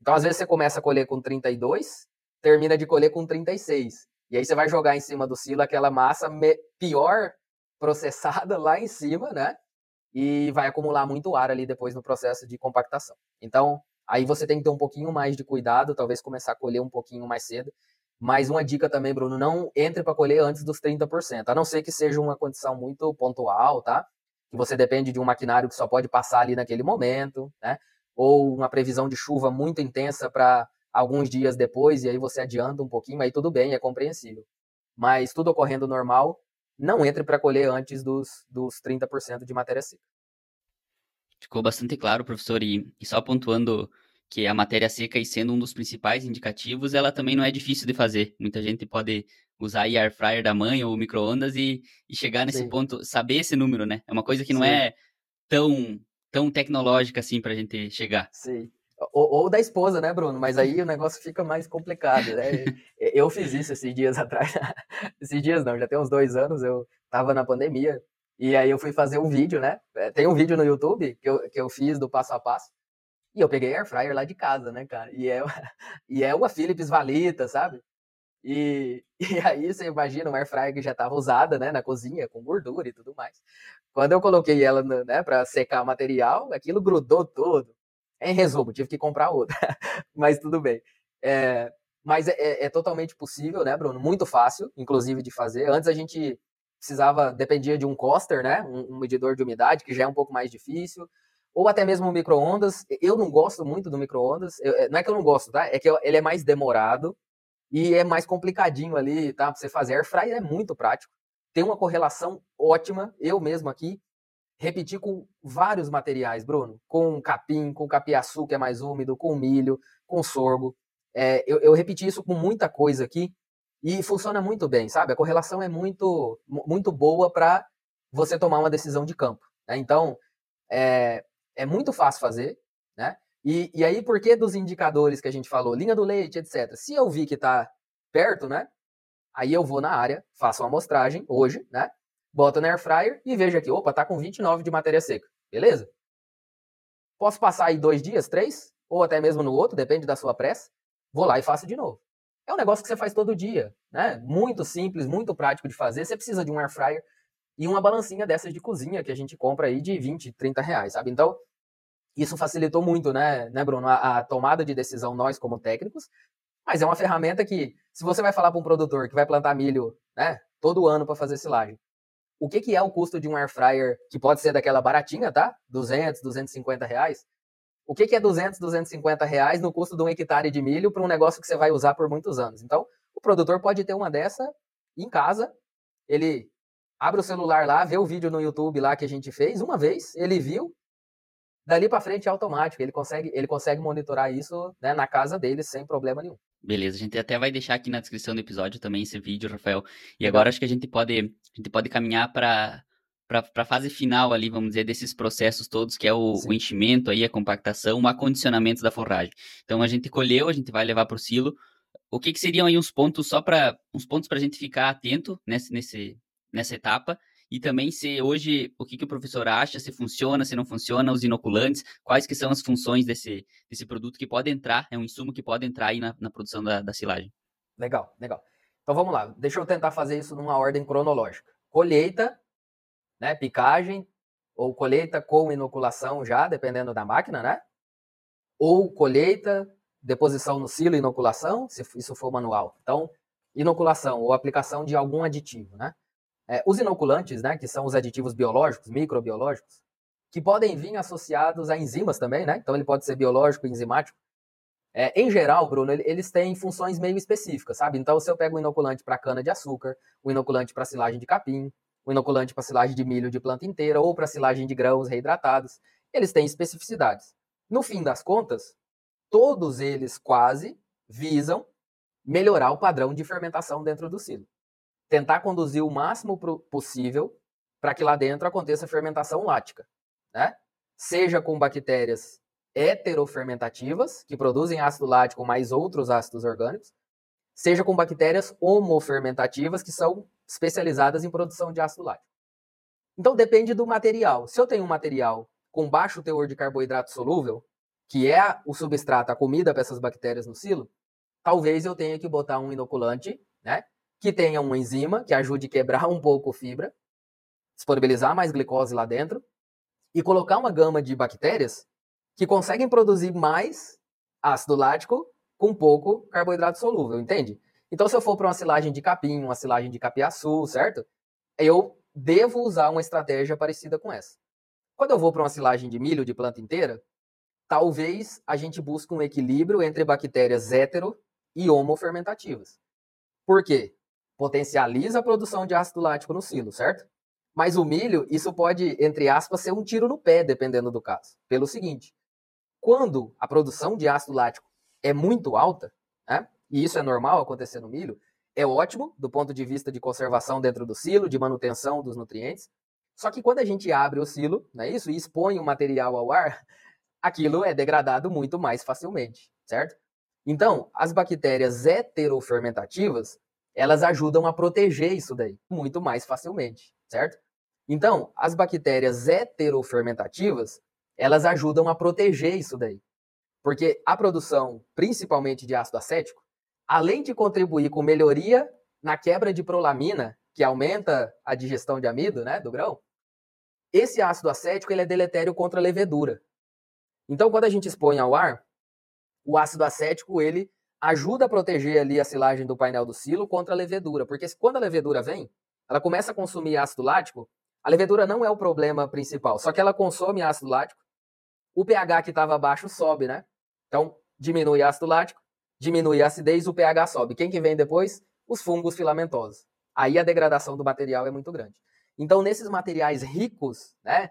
S1: Então, às vezes, você começa a colher com 32, termina de colher com 36. E aí você vai jogar em cima do silo aquela massa pior processada lá em cima, né? E vai acumular muito ar ali depois no processo de compactação. Então, aí você tem que ter um pouquinho mais de cuidado, talvez começar a colher um pouquinho mais cedo. Mas uma dica também, Bruno, não entre para colher antes dos 30%, a não ser que seja uma condição muito pontual, tá? que você depende de um maquinário que só pode passar ali naquele momento, né? Ou uma previsão de chuva muito intensa para alguns dias depois, e aí você adianta um pouquinho, aí tudo bem, é compreensível. Mas tudo ocorrendo normal, não entre para colher antes dos, dos 30% de matéria seca.
S2: Ficou bastante claro, professor, e, e só pontuando que a matéria seca e sendo um dos principais indicativos, ela também não é difícil de fazer. Muita gente pode usar aí air fryer da mãe ou micro-ondas e, e, chegar nesse Sim. ponto, saber esse número, né? É uma coisa que não Sim. é tão, tão tecnológica assim pra gente chegar.
S1: Sim. Ou, ou, da esposa, né, Bruno? Mas aí o negócio fica mais complicado, né? eu fiz isso esses dias atrás. esses dias não, já tem uns dois anos, eu tava na pandemia. E aí eu fui fazer um vídeo, né? É, tem um vídeo no YouTube que eu, que eu fiz do passo a passo. E eu peguei air fryer lá de casa, né, cara? E é, e é uma Philips Valita, sabe? E, e aí você imagina uma air fryer que já estava usada, né, na cozinha, com gordura e tudo mais. Quando eu coloquei ela, né, para secar o material, aquilo grudou todo. Em resumo, tive que comprar outra. mas tudo bem. É, mas é, é, é, totalmente possível, né, Bruno? Muito fácil, inclusive, de fazer. Antes a gente precisava, dependia de um coster, né, um, um medidor de umidade, que já é um pouco mais difícil ou até mesmo o micro-ondas. Eu não gosto muito do micro-ondas. É, não é que eu não gosto, tá? É que ele é mais demorado e é mais complicadinho ali, tá? Pra você fazer. Air fryer é muito prático. Tem uma correlação ótima. Eu mesmo aqui repeti com vários materiais, Bruno. Com capim, com capiaçu, que é mais úmido, com milho, com sorgo. É, eu, eu repeti isso com muita coisa aqui e funciona muito bem, sabe? A correlação é muito, muito boa para você tomar uma decisão de campo. Né? Então, é, é muito fácil fazer, né? E, e aí, por que dos indicadores que a gente falou, linha do leite, etc. Se eu vi que está perto, né? Aí eu vou na área, faço uma amostragem hoje, né? Boto no air fryer e vejo aqui, opa, tá com 29 de matéria seca. Beleza? Posso passar aí dois dias, três, ou até mesmo no outro, depende da sua pressa. Vou lá e faço de novo. É um negócio que você faz todo dia, né? Muito simples, muito prático de fazer. Você precisa de um air fryer e uma balancinha dessas de cozinha que a gente compra aí de 20, 30 reais, sabe? Então, isso facilitou muito, né, né Bruno, a, a tomada de decisão nós como técnicos, mas é uma ferramenta que, se você vai falar para um produtor que vai plantar milho, né, todo ano para fazer silagem, o que, que é o custo de um air fryer, que pode ser daquela baratinha, tá? 200, 250 reais. O que, que é 200, 250 reais no custo de um hectare de milho para um negócio que você vai usar por muitos anos? Então, o produtor pode ter uma dessa em casa, ele abre o celular lá, vê o vídeo no YouTube lá que a gente fez, uma vez, ele viu, dali para frente é automático, ele consegue, ele consegue monitorar isso né, na casa dele sem problema nenhum.
S2: Beleza, a gente até vai deixar aqui na descrição do episódio também esse vídeo, Rafael. E agora acho que a gente pode, a gente pode caminhar para para a fase final ali, vamos dizer, desses processos todos, que é o, o, enchimento aí, a compactação, o acondicionamento da forragem. Então a gente colheu, a gente vai levar para o silo. O que, que, seriam aí uns pontos só para uns pontos para a gente ficar atento nesse, nesse, nessa etapa e também se hoje o que, que o professor acha, se funciona, se não funciona, os inoculantes, quais que são as funções desse, desse produto que pode entrar, é um insumo que pode entrar aí na, na produção da, da silagem.
S1: Legal, legal. Então vamos lá, deixa eu tentar fazer isso numa ordem cronológica. Colheita, né, picagem, ou colheita com inoculação já, dependendo da máquina, né? Ou colheita, deposição no silo, inoculação, se isso for manual. Então, inoculação ou aplicação de algum aditivo, né? É, os inoculantes, né, que são os aditivos biológicos, microbiológicos, que podem vir associados a enzimas também, né? Então ele pode ser biológico enzimático. É, em geral, Bruno, eles têm funções meio específicas, sabe? Então, se eu pego um inoculante para cana de açúcar, um inoculante para silagem de capim, um inoculante para silagem de milho de planta inteira ou para silagem de grãos reidratados, eles têm especificidades. No fim das contas, todos eles quase visam melhorar o padrão de fermentação dentro do silo tentar conduzir o máximo possível para que lá dentro aconteça fermentação lática, né? Seja com bactérias heterofermentativas, que produzem ácido lático mais outros ácidos orgânicos, seja com bactérias homofermentativas, que são especializadas em produção de ácido lático. Então depende do material. Se eu tenho um material com baixo teor de carboidrato solúvel, que é o substrato, a comida para essas bactérias no silo, talvez eu tenha que botar um inoculante, né, que tenha uma enzima que ajude a quebrar um pouco a fibra, disponibilizar mais glicose lá dentro e colocar uma gama de bactérias que conseguem produzir mais ácido lático com pouco carboidrato solúvel, entende? Então, se eu for para uma silagem de capim, uma silagem de capiaçu, certo? Eu devo usar uma estratégia parecida com essa. Quando eu vou para uma silagem de milho de planta inteira, talvez a gente busque um equilíbrio entre bactérias hetero e homofermentativas. Por quê? Potencializa a produção de ácido lático no silo, certo? Mas o milho, isso pode, entre aspas, ser um tiro no pé, dependendo do caso. Pelo seguinte, quando a produção de ácido lático é muito alta, né, e isso é normal acontecer no milho, é ótimo do ponto de vista de conservação dentro do silo, de manutenção dos nutrientes. Só que quando a gente abre o silo, não é isso, e expõe o material ao ar, aquilo é degradado muito mais facilmente, certo? Então, as bactérias heterofermentativas, elas ajudam a proteger isso daí muito mais facilmente, certo? Então, as bactérias heterofermentativas, elas ajudam a proteger isso daí. Porque a produção, principalmente de ácido acético, além de contribuir com melhoria na quebra de prolamina, que aumenta a digestão de amido, né, do grão, esse ácido acético ele é deletério contra a levedura. Então, quando a gente expõe ao ar, o ácido acético ele ajuda a proteger ali a silagem do painel do silo contra a levedura, porque quando a levedura vem, ela começa a consumir ácido lático, a levedura não é o problema principal, só que ela consome ácido lático, o pH que estava baixo sobe, né? Então, diminui ácido lático, diminui a acidez, o pH sobe. Quem que vem depois? Os fungos filamentosos. Aí a degradação do material é muito grande. Então, nesses materiais ricos, né,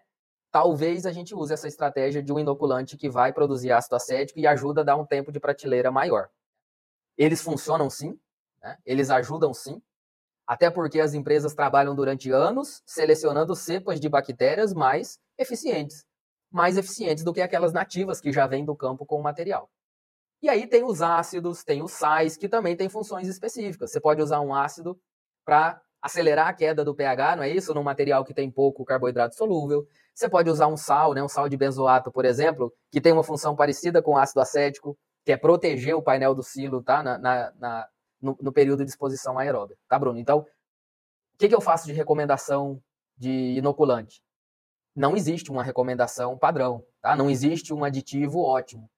S1: talvez a gente use essa estratégia de um inoculante que vai produzir ácido acético e ajuda a dar um tempo de prateleira maior. Eles funcionam sim, né? eles ajudam sim, até porque as empresas trabalham durante anos selecionando cepas de bactérias mais eficientes, mais eficientes do que aquelas nativas que já vêm do campo com o material. E aí tem os ácidos, tem os sais, que também têm funções específicas. Você pode usar um ácido para acelerar a queda do pH, não é isso? Num material que tem pouco carboidrato solúvel. Você pode usar um sal, né? um sal de benzoato, por exemplo, que tem uma função parecida com o ácido acético, que é proteger o painel do silo, tá? Na, na, na no, no, período de exposição aeróbica, tá, Bruno? Então, o que, que eu faço de recomendação de inoculante? Não existe uma recomendação padrão, tá? Não existe um aditivo ótimo.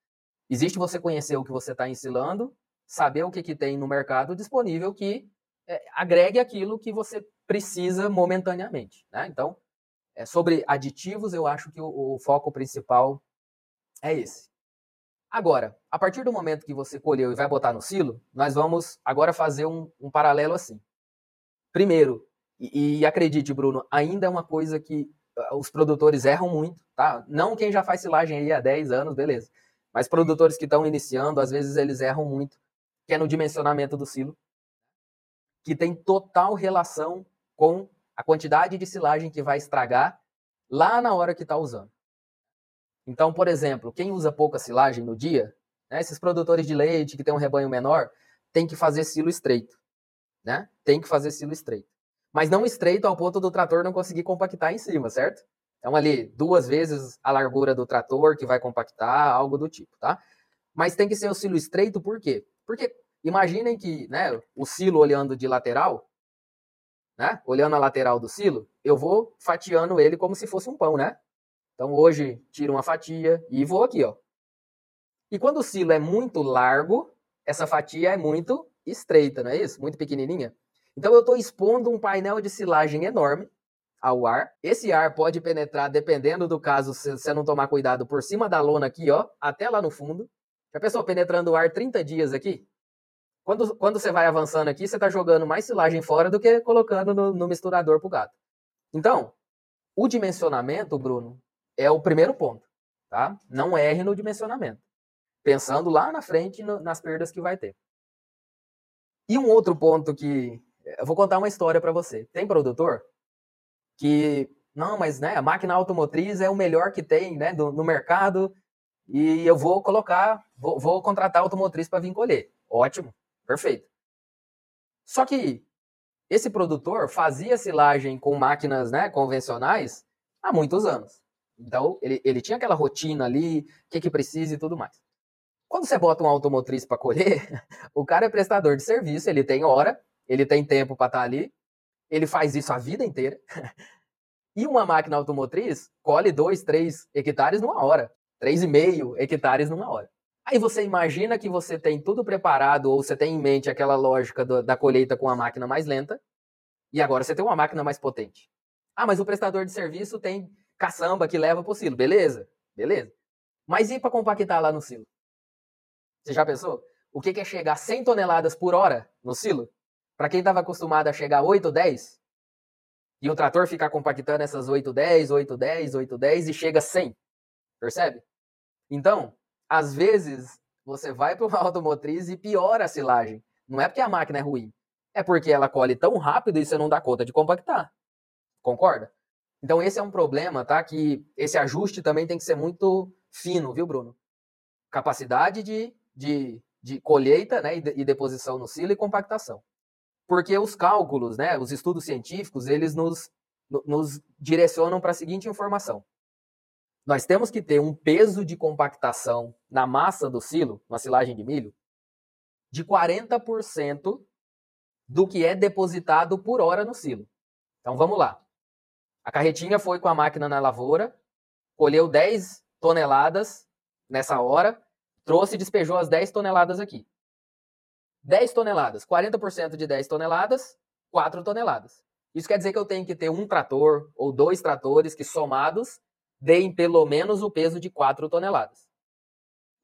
S1: Existe você conhecer o que você está ensilando, saber o que, que tem no mercado disponível que é, agregue aquilo que você precisa momentaneamente, né? Então, é, sobre aditivos, eu acho que o, o foco principal é esse. Agora, a partir do momento que você colheu e vai botar no silo, nós vamos agora fazer um, um paralelo assim. Primeiro, E, e acredite, Bruno, ainda é uma coisa que ah, os produtores erram muito, tá? Não quem já faz silagem aí há 10 anos, beleza. Mas produtores que estão iniciando, às vezes eles erram muito, que é no dimensionamento do silo, que tem total relação com a quantidade de silagem que vai estragar lá na hora que está usando. Então, por exemplo, quem usa pouca silagem no dia, né, esses produtores de leite que tem um rebanho menor, tem que fazer silo estreito. Né? Tem que fazer silo estreito. Mas não estreito ao ponto do trator não conseguir compactar em cima, certo? Então, ali, duas vezes a largura do trator que vai compactar, algo do tipo, tá? Mas tem que ser o silo estreito, por quê? Porque imaginem que né, o silo olhando de lateral, né? Olhando a lateral do silo, eu vou fatiando ele como se fosse um pão, né? Então hoje tiro uma fatia e vou aqui, ó. E quando o silo é muito largo, essa fatia é muito estreita, não é isso? Muito pequenininha. Então eu estou expondo um painel de silagem enorme ao ar. Esse ar pode penetrar, dependendo do caso, se você não tomar cuidado, por cima da lona aqui, ó, até lá no fundo. Já pensou penetrando o ar 30 dias aqui? Quando, quando você vai avançando aqui, você está jogando mais silagem fora do que colocando no, no misturador para o gado. Então, o dimensionamento, Bruno, é o primeiro ponto. Tá? Não erre no dimensionamento. Pensando lá na frente no, nas perdas que vai ter. E um outro ponto que. Eu vou contar uma história para você. Tem produtor que. Não, mas né, a máquina automotriz é o melhor que tem né, do, no mercado e eu vou colocar, vou, vou contratar a automotriz para vir colher. Ótimo. Perfeito. Só que esse produtor fazia silagem com máquinas né, convencionais há muitos anos. Então, ele, ele tinha aquela rotina ali, o que, que precisa e tudo mais. Quando você bota um automotriz para colher, o cara é prestador de serviço, ele tem hora, ele tem tempo para estar tá ali, ele faz isso a vida inteira. E uma máquina automotriz colhe 2, 3 hectares numa hora, 3,5 hectares numa hora. Aí você imagina que você tem tudo preparado, ou você tem em mente aquela lógica do, da colheita com a máquina mais lenta, e agora você tem uma máquina mais potente. Ah, mas o prestador de serviço tem caçamba que leva para o silo. Beleza, beleza. Mas e para compactar lá no silo? Você já pensou? O que é chegar 100 toneladas por hora no silo? Para quem estava acostumado a chegar 8, 10, e o trator ficar compactando essas 8, 10, 8, 10, 8, 10 e chega 100. Percebe? Então, às vezes, você vai para uma automotriz e piora a silagem. Não é porque a máquina é ruim. É porque ela colhe tão rápido e você não dá conta de compactar. Concorda? Então esse é um problema, tá? Que esse ajuste também tem que ser muito fino, viu, Bruno? Capacidade de, de, de colheita né, e deposição no silo e compactação. Porque os cálculos, né, os estudos científicos, eles nos, nos direcionam para a seguinte informação nós temos que ter um peso de compactação na massa do silo, uma silagem de milho, de 40% do que é depositado por hora no silo. Então vamos lá. A carretinha foi com a máquina na lavoura, colheu 10 toneladas nessa hora, trouxe e despejou as 10 toneladas aqui. 10 toneladas, 40% de 10 toneladas, 4 toneladas. Isso quer dizer que eu tenho que ter um trator ou dois tratores que somados deem pelo menos o peso de 4 toneladas.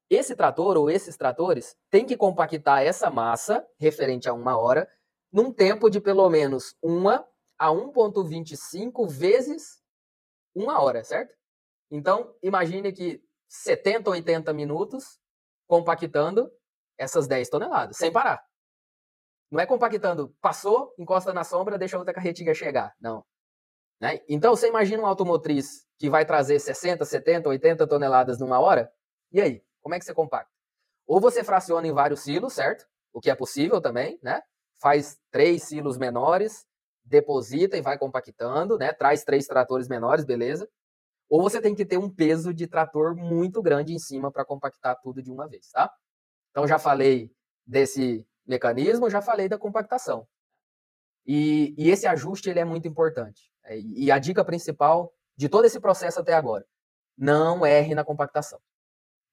S1: Esse trator ou esses tratores têm que compactar essa massa, referente a uma hora, num tempo de pelo menos 1 a 1,25 vezes uma hora, certo? Então, imagine que 70, 80 minutos compactando essas 10 toneladas, sem parar. Não é compactando, passou, encosta na sombra, deixa outra carretinha chegar. Não. Né? Então, você imagina uma automotriz que vai trazer 60, 70, 80 toneladas numa hora? E aí, como é que você compacta? Ou você fraciona em vários silos, certo? O que é possível também, né? Faz três silos menores, deposita e vai compactando, né? Traz três tratores menores, beleza? Ou você tem que ter um peso de trator muito grande em cima para compactar tudo de uma vez, tá? Então já falei desse mecanismo, já falei da compactação. E, e esse ajuste ele é muito importante. É, e a dica principal de todo esse processo até agora, não erre na compactação.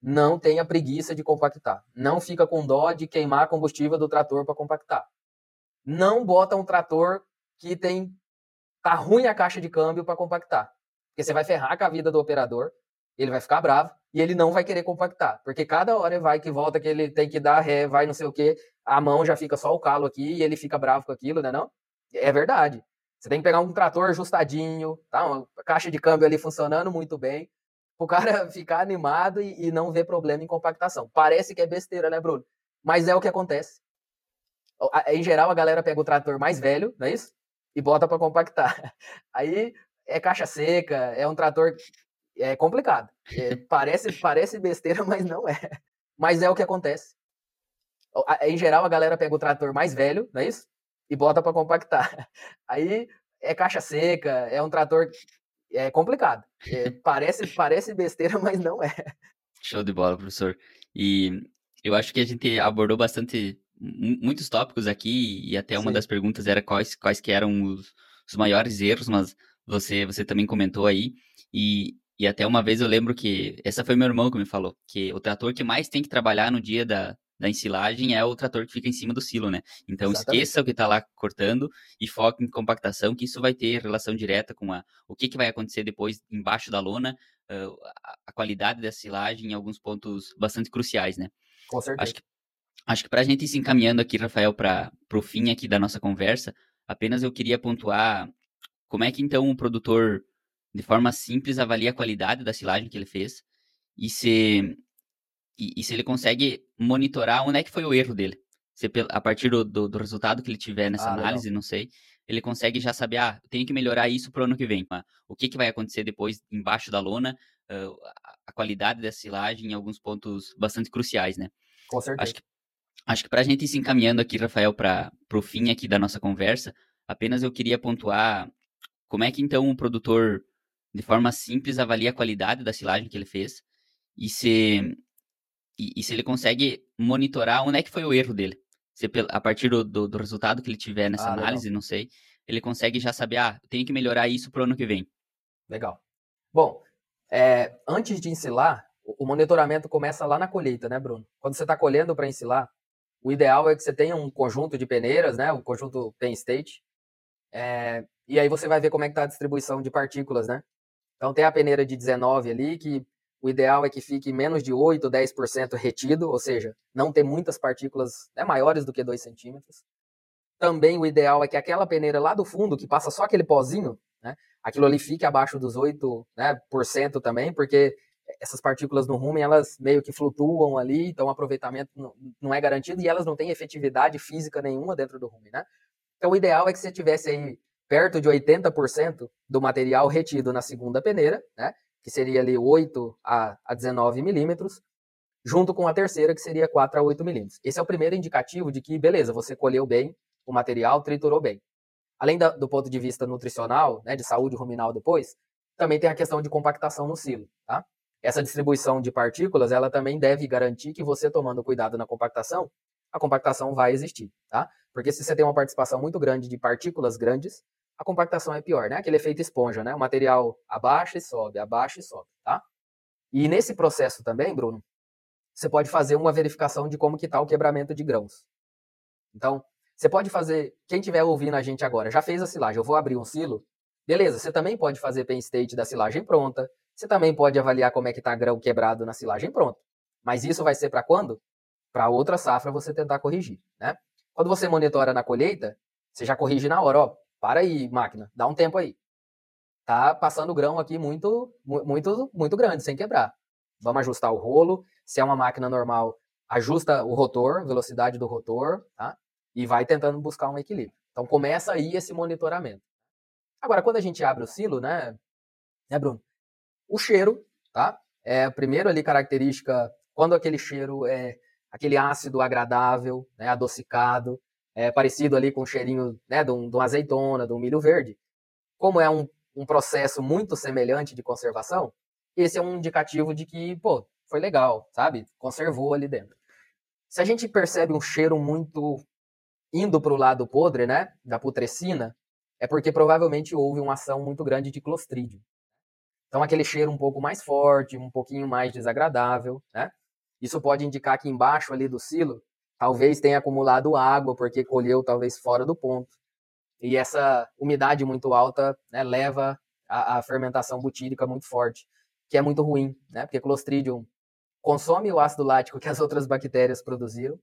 S1: Não tenha preguiça de compactar. Não fica com dó de queimar combustível do trator para compactar. Não bota um trator que tem tá ruim a caixa de câmbio para compactar. Porque você vai ferrar com a vida do operador, ele vai ficar bravo e ele não vai querer compactar. Porque cada hora vai que volta que ele tem que dar ré, vai não sei o quê, a mão já fica só o calo aqui e ele fica bravo com aquilo, né não? É verdade. Você tem que pegar um trator ajustadinho, tá? uma caixa de câmbio ali funcionando muito bem, o cara ficar animado e, e não ver problema em compactação. Parece que é besteira, né, Bruno? Mas é o que acontece. Em geral, a galera pega o trator mais velho, não é isso? E bota para compactar. Aí é caixa seca, é um trator é complicado. É, parece, parece besteira, mas não é. Mas é o que acontece. Em geral, a galera pega o trator mais velho, não é isso? E bota para compactar. Aí é caixa seca, é um trator é complicado. É, parece, parece besteira, mas não é.
S2: Show de bola, professor. E eu acho que a gente abordou bastante muitos tópicos aqui e até uma Sim. das perguntas era quais, quais que eram os, os maiores erros, mas você você também comentou aí e, e até uma vez eu lembro que essa foi meu irmão que me falou que o trator que mais tem que trabalhar no dia da, da ensilagem é o trator que fica em cima do silo, né? Então Exatamente. esqueça o que está lá cortando e foque em compactação, que isso vai ter relação direta com a, o que, que vai acontecer depois embaixo da lona, uh, a, a, qualidade da silagem em alguns pontos bastante cruciais, né?
S1: Com certeza.
S2: Acho que, acho que para a gente ir se encaminhando aqui, Rafael, para o fim aqui da nossa conversa, apenas eu queria pontuar como é que então o produtor, de forma simples, avalia a qualidade da silagem que ele fez e se e, e, se ele consegue monitorar onde é que foi o erro dele. Se, a partir do, do, do resultado que ele tiver nessa ah, análise, legal. não sei, ele consegue já saber, ah, tenho que melhorar isso para o ano que vem. O que, que vai acontecer depois embaixo da lona, uh, a qualidade da silagem em alguns pontos bastante cruciais, né?
S1: Com certeza.
S2: Acho que, acho que para a gente ir se encaminhando aqui, Rafael, para o fim aqui da nossa conversa, apenas eu queria pontuar como é que então o produtor, de forma simples, avalia a qualidade da silagem que ele fez e se e, e, se ele consegue monitorar onde é que foi o erro dele. Se, a partir do, do, do resultado que ele tiver nessa ah, análise, legal. não sei, ele consegue já saber, ah, tenho que melhorar isso para o ano que vem.
S1: Legal. Bom, é, antes de ensilar, o monitoramento começa lá na colheita, né, Bruno? Quando você está colhendo para ensilar, o ideal é que você tenha um conjunto de peneiras, né, o conjunto Penn State, é, e aí você vai ver como é que está a distribuição de partículas, né? Então tem a peneira de 19 ali, que o ideal é que fique menos de 8, 10% retido, ou seja, não ter muias partículas né, maiores do que 2 centímetros. Também o ideal é que aquela peneira lá do fundo, que passa só aquele pozinho, né, aquilo ali fique abaixo dos 8% né, por cento também, porque essas partículas no rumen, elas meio que flutuam ali, então o aproveitamento não é garantido e elas não têm efetividade física nenhuma dentro do rumen, né? Então o ideal é que você tivesse aí perto de 80% do material retido na segunda peneira, né? que seria ali 8 a, a 19 milímetros, junto com a terceira, que seria 4 a 8 milímetros. Esse é o primeiro indicativo de que, beleza, você colheu bem o material, triturou bem. Além da, do ponto de vista nutricional, né, de saúde ruminal depois, também tem a questão de compactação no silo, tá? Essa distribuição de partículas, ela também deve garantir que você tomando cuidado na compactação, a compactação vai existir, tá? Porque se você tem uma participação muito grande de partículas grandes, a compactação é pior, né? Aquele efeito esponja, né? O material abaixa e sobe, abaixa e sobe, tá? E nesse processo também, Bruno, você pode fazer uma verificação de como que está o quebramento de grãos. Então, você pode fazer, quem estiver ouvindo a gente agora, já fez a silagem, eu vou abrir um silo, beleza, você também pode fazer pen state da silagem pronta, você também pode avaliar como é que está grão quebrado na silagem pronta. Mas isso vai ser para quando? Para outra safra você tentar corrigir, né? Quando você monitora na colheita, você já corrige na hora, ó, para aí, máquina, dá um tempo aí. Tá passando grão aqui muito, muito, muito grande, sem quebrar. Vamos ajustar o rolo. Se é uma máquina normal, ajusta o rotor, velocidade do rotor, tá? E vai tentando buscar um equilíbrio. Então começa aí esse monitoramento. Agora, quando a gente abre o silo, né, né, Bruno? O cheiro, tá? É primeiro ali característica quando aquele cheiro é aquele ácido agradável, né, adocicado, é, parecido ali com o cheirinho né, de, um, de uma azeitona, de um milho verde. Como é um, um processo muito semelhante de conservação, esse é um indicativo de que, pô, foi legal, sabe? Conservou ali dentro. Se a gente percebe um cheiro muito indo para o lado podre, né, da putrescina, é porque provavelmente houve uma ação muito grande de clostridio. Então aquele cheiro um pouco mais forte, um pouquinho mais desagradável, né? Isso pode indicar que embaixo ali do silo Talvez tenha acumulado água porque colheu talvez fora do ponto. E essa umidade muito alta né, leva a, fermentação butírica muito forte, que é muito ruim, né? Porque Clostridium consome o ácido lático que as outras bactérias produziram,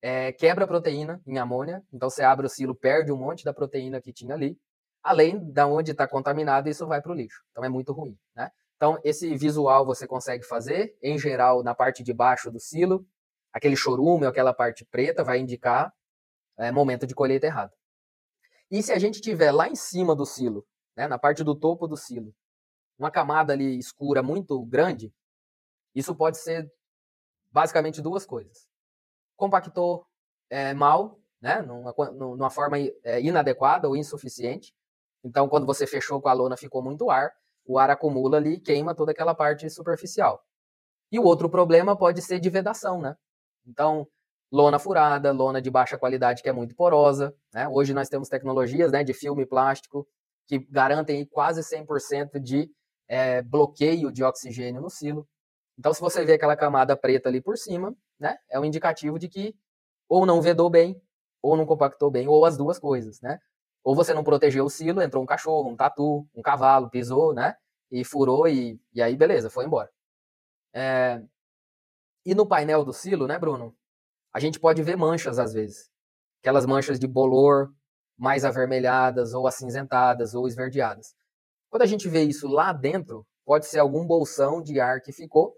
S1: é, quebra a proteína em amônia, então você abre o silo, perde um monte da proteína que tinha ali. Além da onde está contaminado, isso vai para o lixo. Então é muito ruim, né? Então esse visual você consegue fazer, em geral, na parte de baixo do silo, aquele chorume, aquela parte preta, vai indicar é, momento de colheita errado. E se a gente tiver lá em cima do silo, né, na parte do topo do silo, uma camada ali escura muito grande, isso pode ser basicamente duas coisas. Compactou é, mal, né, numa, numa forma é, inadequada ou insuficiente. Então, quando você fechou com a lona, ficou muito ar, o ar acumula ali e queima toda aquela parte superficial. E o outro problema pode ser de vedação, né? Então, lona furada, lona de baixa qualidade que é muito porosa. Né? Hoje nós temos tecnologias né, de filme plástico que garantem quase 100% de é, bloqueio de oxigênio no silo. Então, se você vê aquela camada preta ali por cima, né, é um indicativo de que ou não vedou bem, ou não compactou bem, ou as duas coisas, né? Ou você não protegeu o silo, entrou um cachorro, um tatu, um cavalo, pisou, né? E furou e, e aí beleza, foi embora. É... E no painel do silo, né, Bruno? A gente pode ver manchas às vezes. Aquelas manchas de bolor mais avermelhadas, ou acinzentadas, ou esverdeadas. Quando a gente vê isso lá dentro, pode ser algum bolsão de ar que ficou,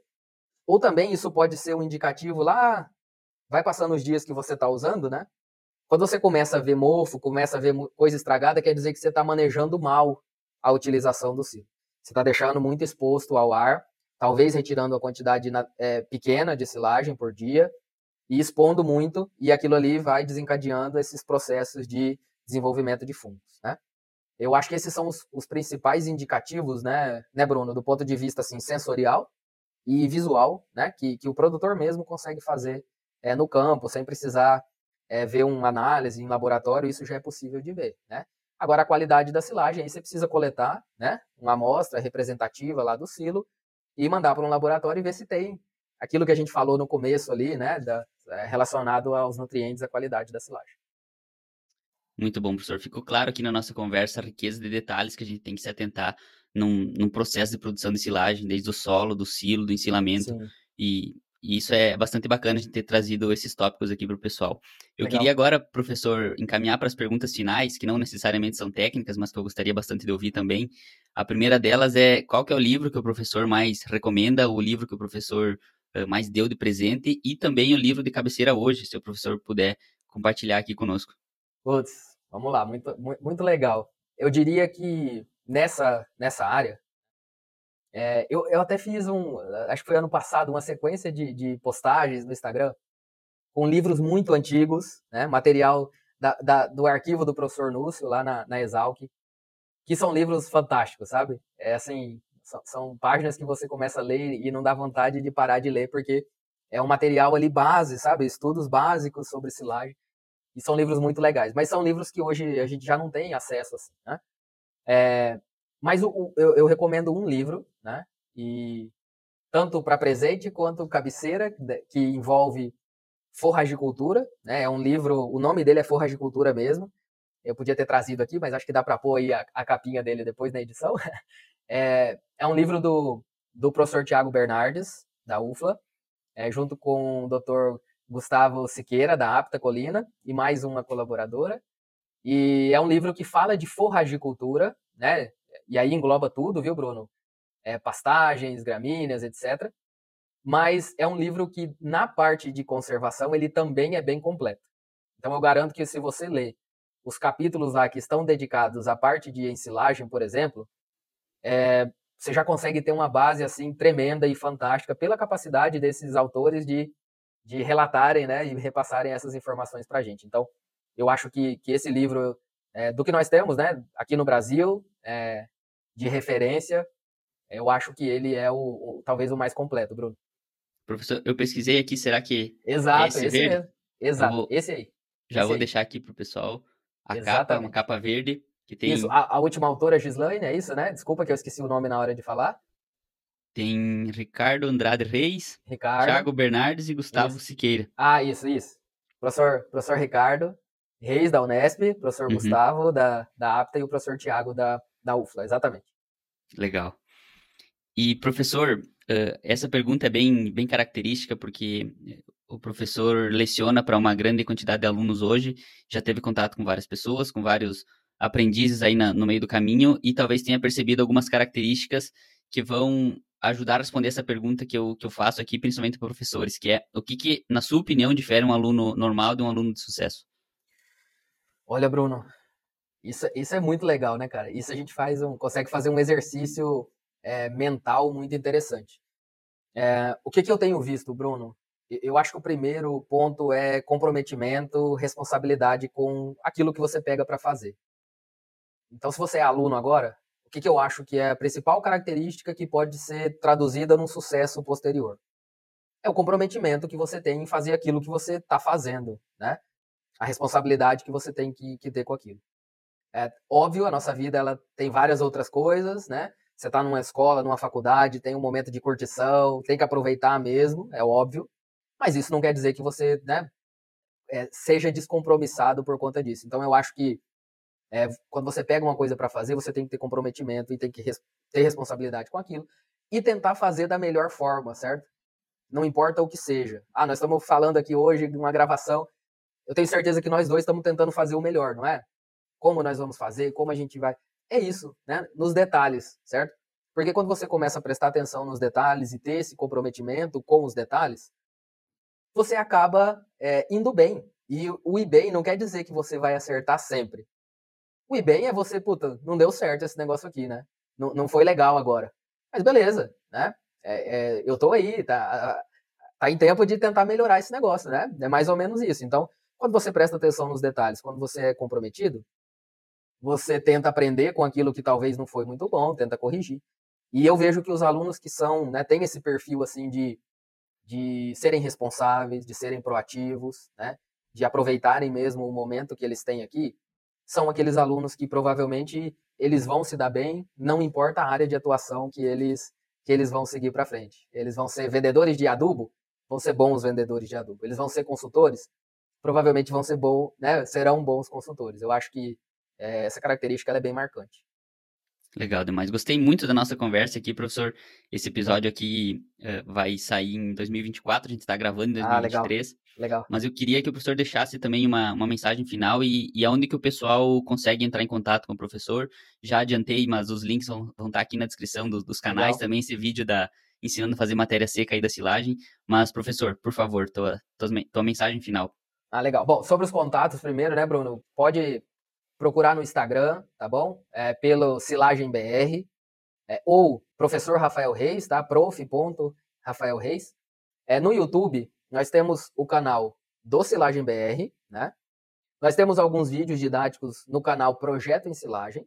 S1: ou também isso pode ser um indicativo lá, vai passando os dias que você está usando, né? Quando você começa a ver mofo, começa a ver coisa estragada, quer dizer que você está manejando mal a utilização do silo. Você está deixando muito exposto ao ar, talvez retirando a quantidade é, pequena de silagem por dia e expondo muito, e aquilo ali vai desencadeando esses processos de desenvolvimento de fungos, né? Eu acho que esses são os, os principais indicativos, né, né, Bruno, do ponto de vista assim sensorial e visual, né, que, que o produtor mesmo consegue fazer é, no campo, sem precisar é, ver uma análise em laboratório, isso já é possível de ver, né? Agora, a qualidade da silagem, aí você precisa coletar, né, uma amostra representativa lá do silo e mandar para um laboratório e ver se tem aquilo que a gente falou no começo ali, né, da, é, relacionado aos nutrientes, a qualidade da silagem.
S2: Muito bom, professor. Ficou claro aqui na nossa conversa a riqueza de detalhes que a gente tem que se atentar num, num processo de produção de silagem, desde o solo, do silo, do ensilamento. E e isso é bastante bacana a gente ter trazido esses tópicos aqui para o pessoal. Eu Legal. queria agora, professor, encaminhar para as perguntas finais, que não necessariamente são técnicas, mas que eu gostaria bastante de ouvir também. A primeira delas é qual que é o livro que o professor mais recomenda, o livro que o professor uh, mais deu de presente e também o livro de cabeceira hoje, se o professor puder compartilhar aqui conosco.
S1: Putz, vamos lá, muito, muito legal. Eu diria que nessa, nessa área, é, eu, eu até fiz um, acho que foi ano passado, uma sequência de, de postagens no Instagram com livros muito antigos, né, material da, da, do arquivo do professor Núcio, lá na, na Exalc, que são livros fantásticos, sabe? É assim, são, são, páginas que você começa a ler e não dá vontade de parar de ler, porque é um material ali base, sabe? Estudos básicos sobre silagem. E são livros muito legais. Mas são livros que hoje a gente já não tem acesso, assim, né? É, mas o, o, eu, eu, recomendo um livro, né? E tanto para presente quanto cabeceira, que envolve forragicultura, né? É um livro, o nome dele é Forragicultura mesmo. Eu podia ter trazido aqui, mas acho que dá para pôr aí a, a, capinha dele depois na edição. É, é um livro do, do professor Tiago Bernardes, da UFLA, é, junto com o Dr. Gustavo Siqueira, da Apta Colina, e mais uma colaboradora. E é um livro que fala de forragicultura, né? E aí engloba tudo, viu, Bruno? É, pastagens, gramíneas, etc. Mas é um livro que, na parte de conservação, ele também é bem completo. Então, eu garanto que se você ler os capítulos lá que estão dedicados à parte de ensilagem, por exemplo, é, você já consegue ter uma base assim tremenda e fantástica pela capacidade desses autores de, de relatarem né, e repassarem essas informações para a gente. Então, eu acho que, que esse livro, é, do que nós temos né, aqui no Brasil, é, de referência, eu acho que ele é o, o, talvez o mais completo, Bruno.
S2: Professor, eu pesquisei aqui, será que
S1: Exato, é esse, esse mesmo. Exato, vou, esse aí.
S2: Já
S1: esse
S2: vou
S1: aí.
S2: deixar aqui pro pessoal a Exatamente. capa, uma capa verde que tem
S1: Isso, a, a última autora Gislaine, é isso, né? Desculpa que eu esqueci o nome na hora de falar.
S2: Tem Ricardo Andrade Reis,
S1: Ricardo.
S2: Thiago Bernardes e Gustavo
S1: isso.
S2: Siqueira.
S1: Ah, isso, isso. Professor, professor Ricardo Reis, da Unesp, professor uhum. Gustavo, da, da APTA, e o professor Tiago, da, da UFLA, exatamente.
S2: Legal. E, professor, essa pergunta é bem, bem característica, porque o professor leciona para uma grande quantidade de alunos hoje, já teve contato com várias pessoas, com vários aprendizes aí na, no meio do caminho e talvez tenha percebido algumas características que vão ajudar a responder essa pergunta que eu, que eu faço aqui, principalmente para professores, que é o que, que, na sua opinião, difere um aluno normal de um aluno de sucesso?
S1: Olha, Bruno, isso, isso é muito legal, né, cara? Isso a gente faz um, consegue fazer um exercício é, mental muito interessante. É, o que, que eu tenho visto, Bruno? Eu acho que o primeiro ponto é comprometimento, responsabilidade com aquilo que você pega para fazer. Então, se você é aluno agora, o que, que eu acho que é a principal característica que pode ser traduzida num sucesso posterior? É o comprometimento que você tem em fazer aquilo que você está fazendo, né? A responsabilidade que você tem que, que ter com aquilo. É óbvio, a nossa vida ela tem várias outras coisas, né? Você está numa escola, numa faculdade, tem um momento de curtição, tem que aproveitar mesmo, é óbvio. Mas isso não quer dizer que você, né, é, seja descompromissado por conta disso. Então eu acho que é, quando você pega uma coisa para fazer, você tem que ter comprometimento e tem que res ter responsabilidade com aquilo e tentar fazer da melhor forma, certo? Não importa o que seja. Ah, nós estamos falando aqui hoje de uma gravação. Eu tenho certeza que nós dois estamos tentando fazer o melhor, não é? Como nós vamos fazer, como a gente vai. É isso, né? Nos detalhes, certo? Porque quando você começa a prestar atenção nos detalhes e ter esse comprometimento com os detalhes, você acaba é, indo bem. E o bem não quer dizer que você vai acertar sempre. O bem é você, puta, não deu certo esse negócio aqui, né? Não, não foi legal agora. Mas beleza, né? É, é, eu tô aí, tá, tá em tempo de tentar melhorar esse negócio, né? É mais ou menos isso. Então, quando você presta atenção nos detalhes, quando você é comprometido, você tenta aprender com aquilo que talvez não foi muito bom, tenta corrigir. E eu vejo que os alunos que são, né, têm esse perfil assim de, de serem responsáveis, de serem proativos, né, de aproveitarem mesmo o momento que eles têm aqui, são aqueles alunos que provavelmente eles vão se dar bem, não importa a área de atuação que eles que eles vão seguir para frente. Eles vão ser vendedores de adubo, vão ser bons vendedores de adubo. Eles vão ser consultores, provavelmente vão ser bons, né, serão bons consultores. Eu acho que é, essa característica é bem marcante.
S2: Legal demais. Gostei muito da nossa conversa aqui, professor. Esse episódio aqui uh, vai sair em 2024, a gente está gravando em 2023. Ah,
S1: legal. legal.
S2: Mas eu queria que o professor deixasse também uma, uma mensagem final e, e aonde que o pessoal consegue entrar em contato com o professor. Já adiantei, mas os links vão, vão estar tá aqui na descrição do, dos canais legal. também, esse vídeo da ensinando a fazer matéria seca aí da silagem. Mas, professor, por favor, tua, tua, tua mensagem final.
S1: Ah, legal. Bom, sobre os contatos primeiro, né, Bruno? Pode procurar no Instagram, tá bom? É, pelo Silagem BR, é, ou Professor Rafael Reis, tá? Prof. Rafael Reis. É, no YouTube, nós temos o canal do Silagem BR, né? Nós temos alguns vídeos didáticos no canal Projeto em Silagem.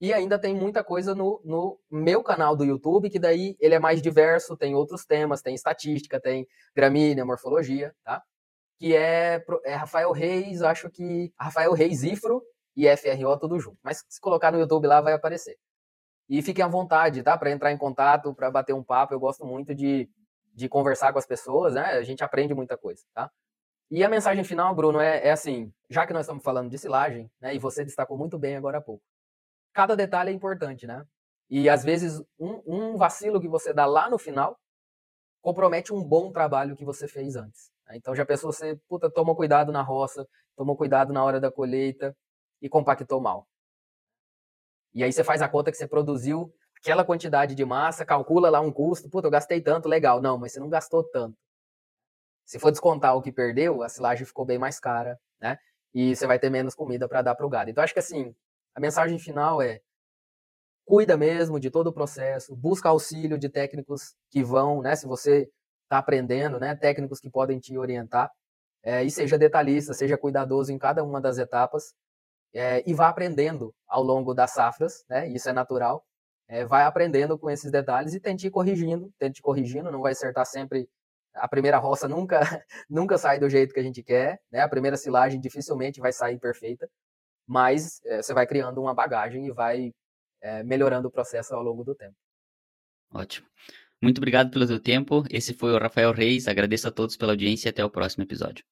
S1: E ainda tem muita coisa no, no meu canal do YouTube, que daí ele é mais diverso, tem outros temas, tem estatística, tem gramínea, morfologia, tá? Que é, é Rafael Reis, acho que Rafael Reis Ifro, e FRO tudo junto. Mas se colocar no YouTube lá vai aparecer. E fiquem à vontade, tá? Para entrar em contato, para bater um papo. Eu gosto muito de, de conversar com as pessoas, né? A gente aprende muita coisa, tá? E a mensagem final, Bruno, é, é assim: já que nós estamos falando de silagem, né? E você destacou muito bem agora há pouco. Cada detalhe é importante, né? E às vezes um, um vacilo que você dá lá no final compromete um bom trabalho que você fez antes. Né? Então já pensou você, puta, toma cuidado na roça, toma cuidado na hora da colheita, e compactou mal. E aí você faz a conta que você produziu aquela quantidade de massa, calcula lá um custo, puta, eu gastei tanto, legal. Não, mas você não gastou tanto. Se for descontar o que perdeu, a silagem ficou bem mais cara, né? E você vai ter menos comida para dar para o gado. Então acho que assim, a mensagem final é cuida mesmo de todo o processo, busca auxílio de técnicos que vão, né? Se você está aprendendo, né? Técnicos que podem te orientar. É, e seja detalhista, seja cuidadoso em cada uma das etapas é, e vá aprendendo ao longo das safras, né? Isso é natural. É, vai aprendendo com esses detalhes e tente ir corrigindo, tente ir corrigindo, não vai acertar sempre. A primeira roça nunca, nunca sai do jeito que a gente quer, né? A primeira silagem dificilmente vai sair perfeita, mas é, você vai criando uma bagagem e vai melhorando o processo ao longo do tempo.
S2: Ótimo. Muito obrigado pelo seu tempo. Esse foi o Rafael Reis. Agradeço a todos pela audiência e até o próximo episódio.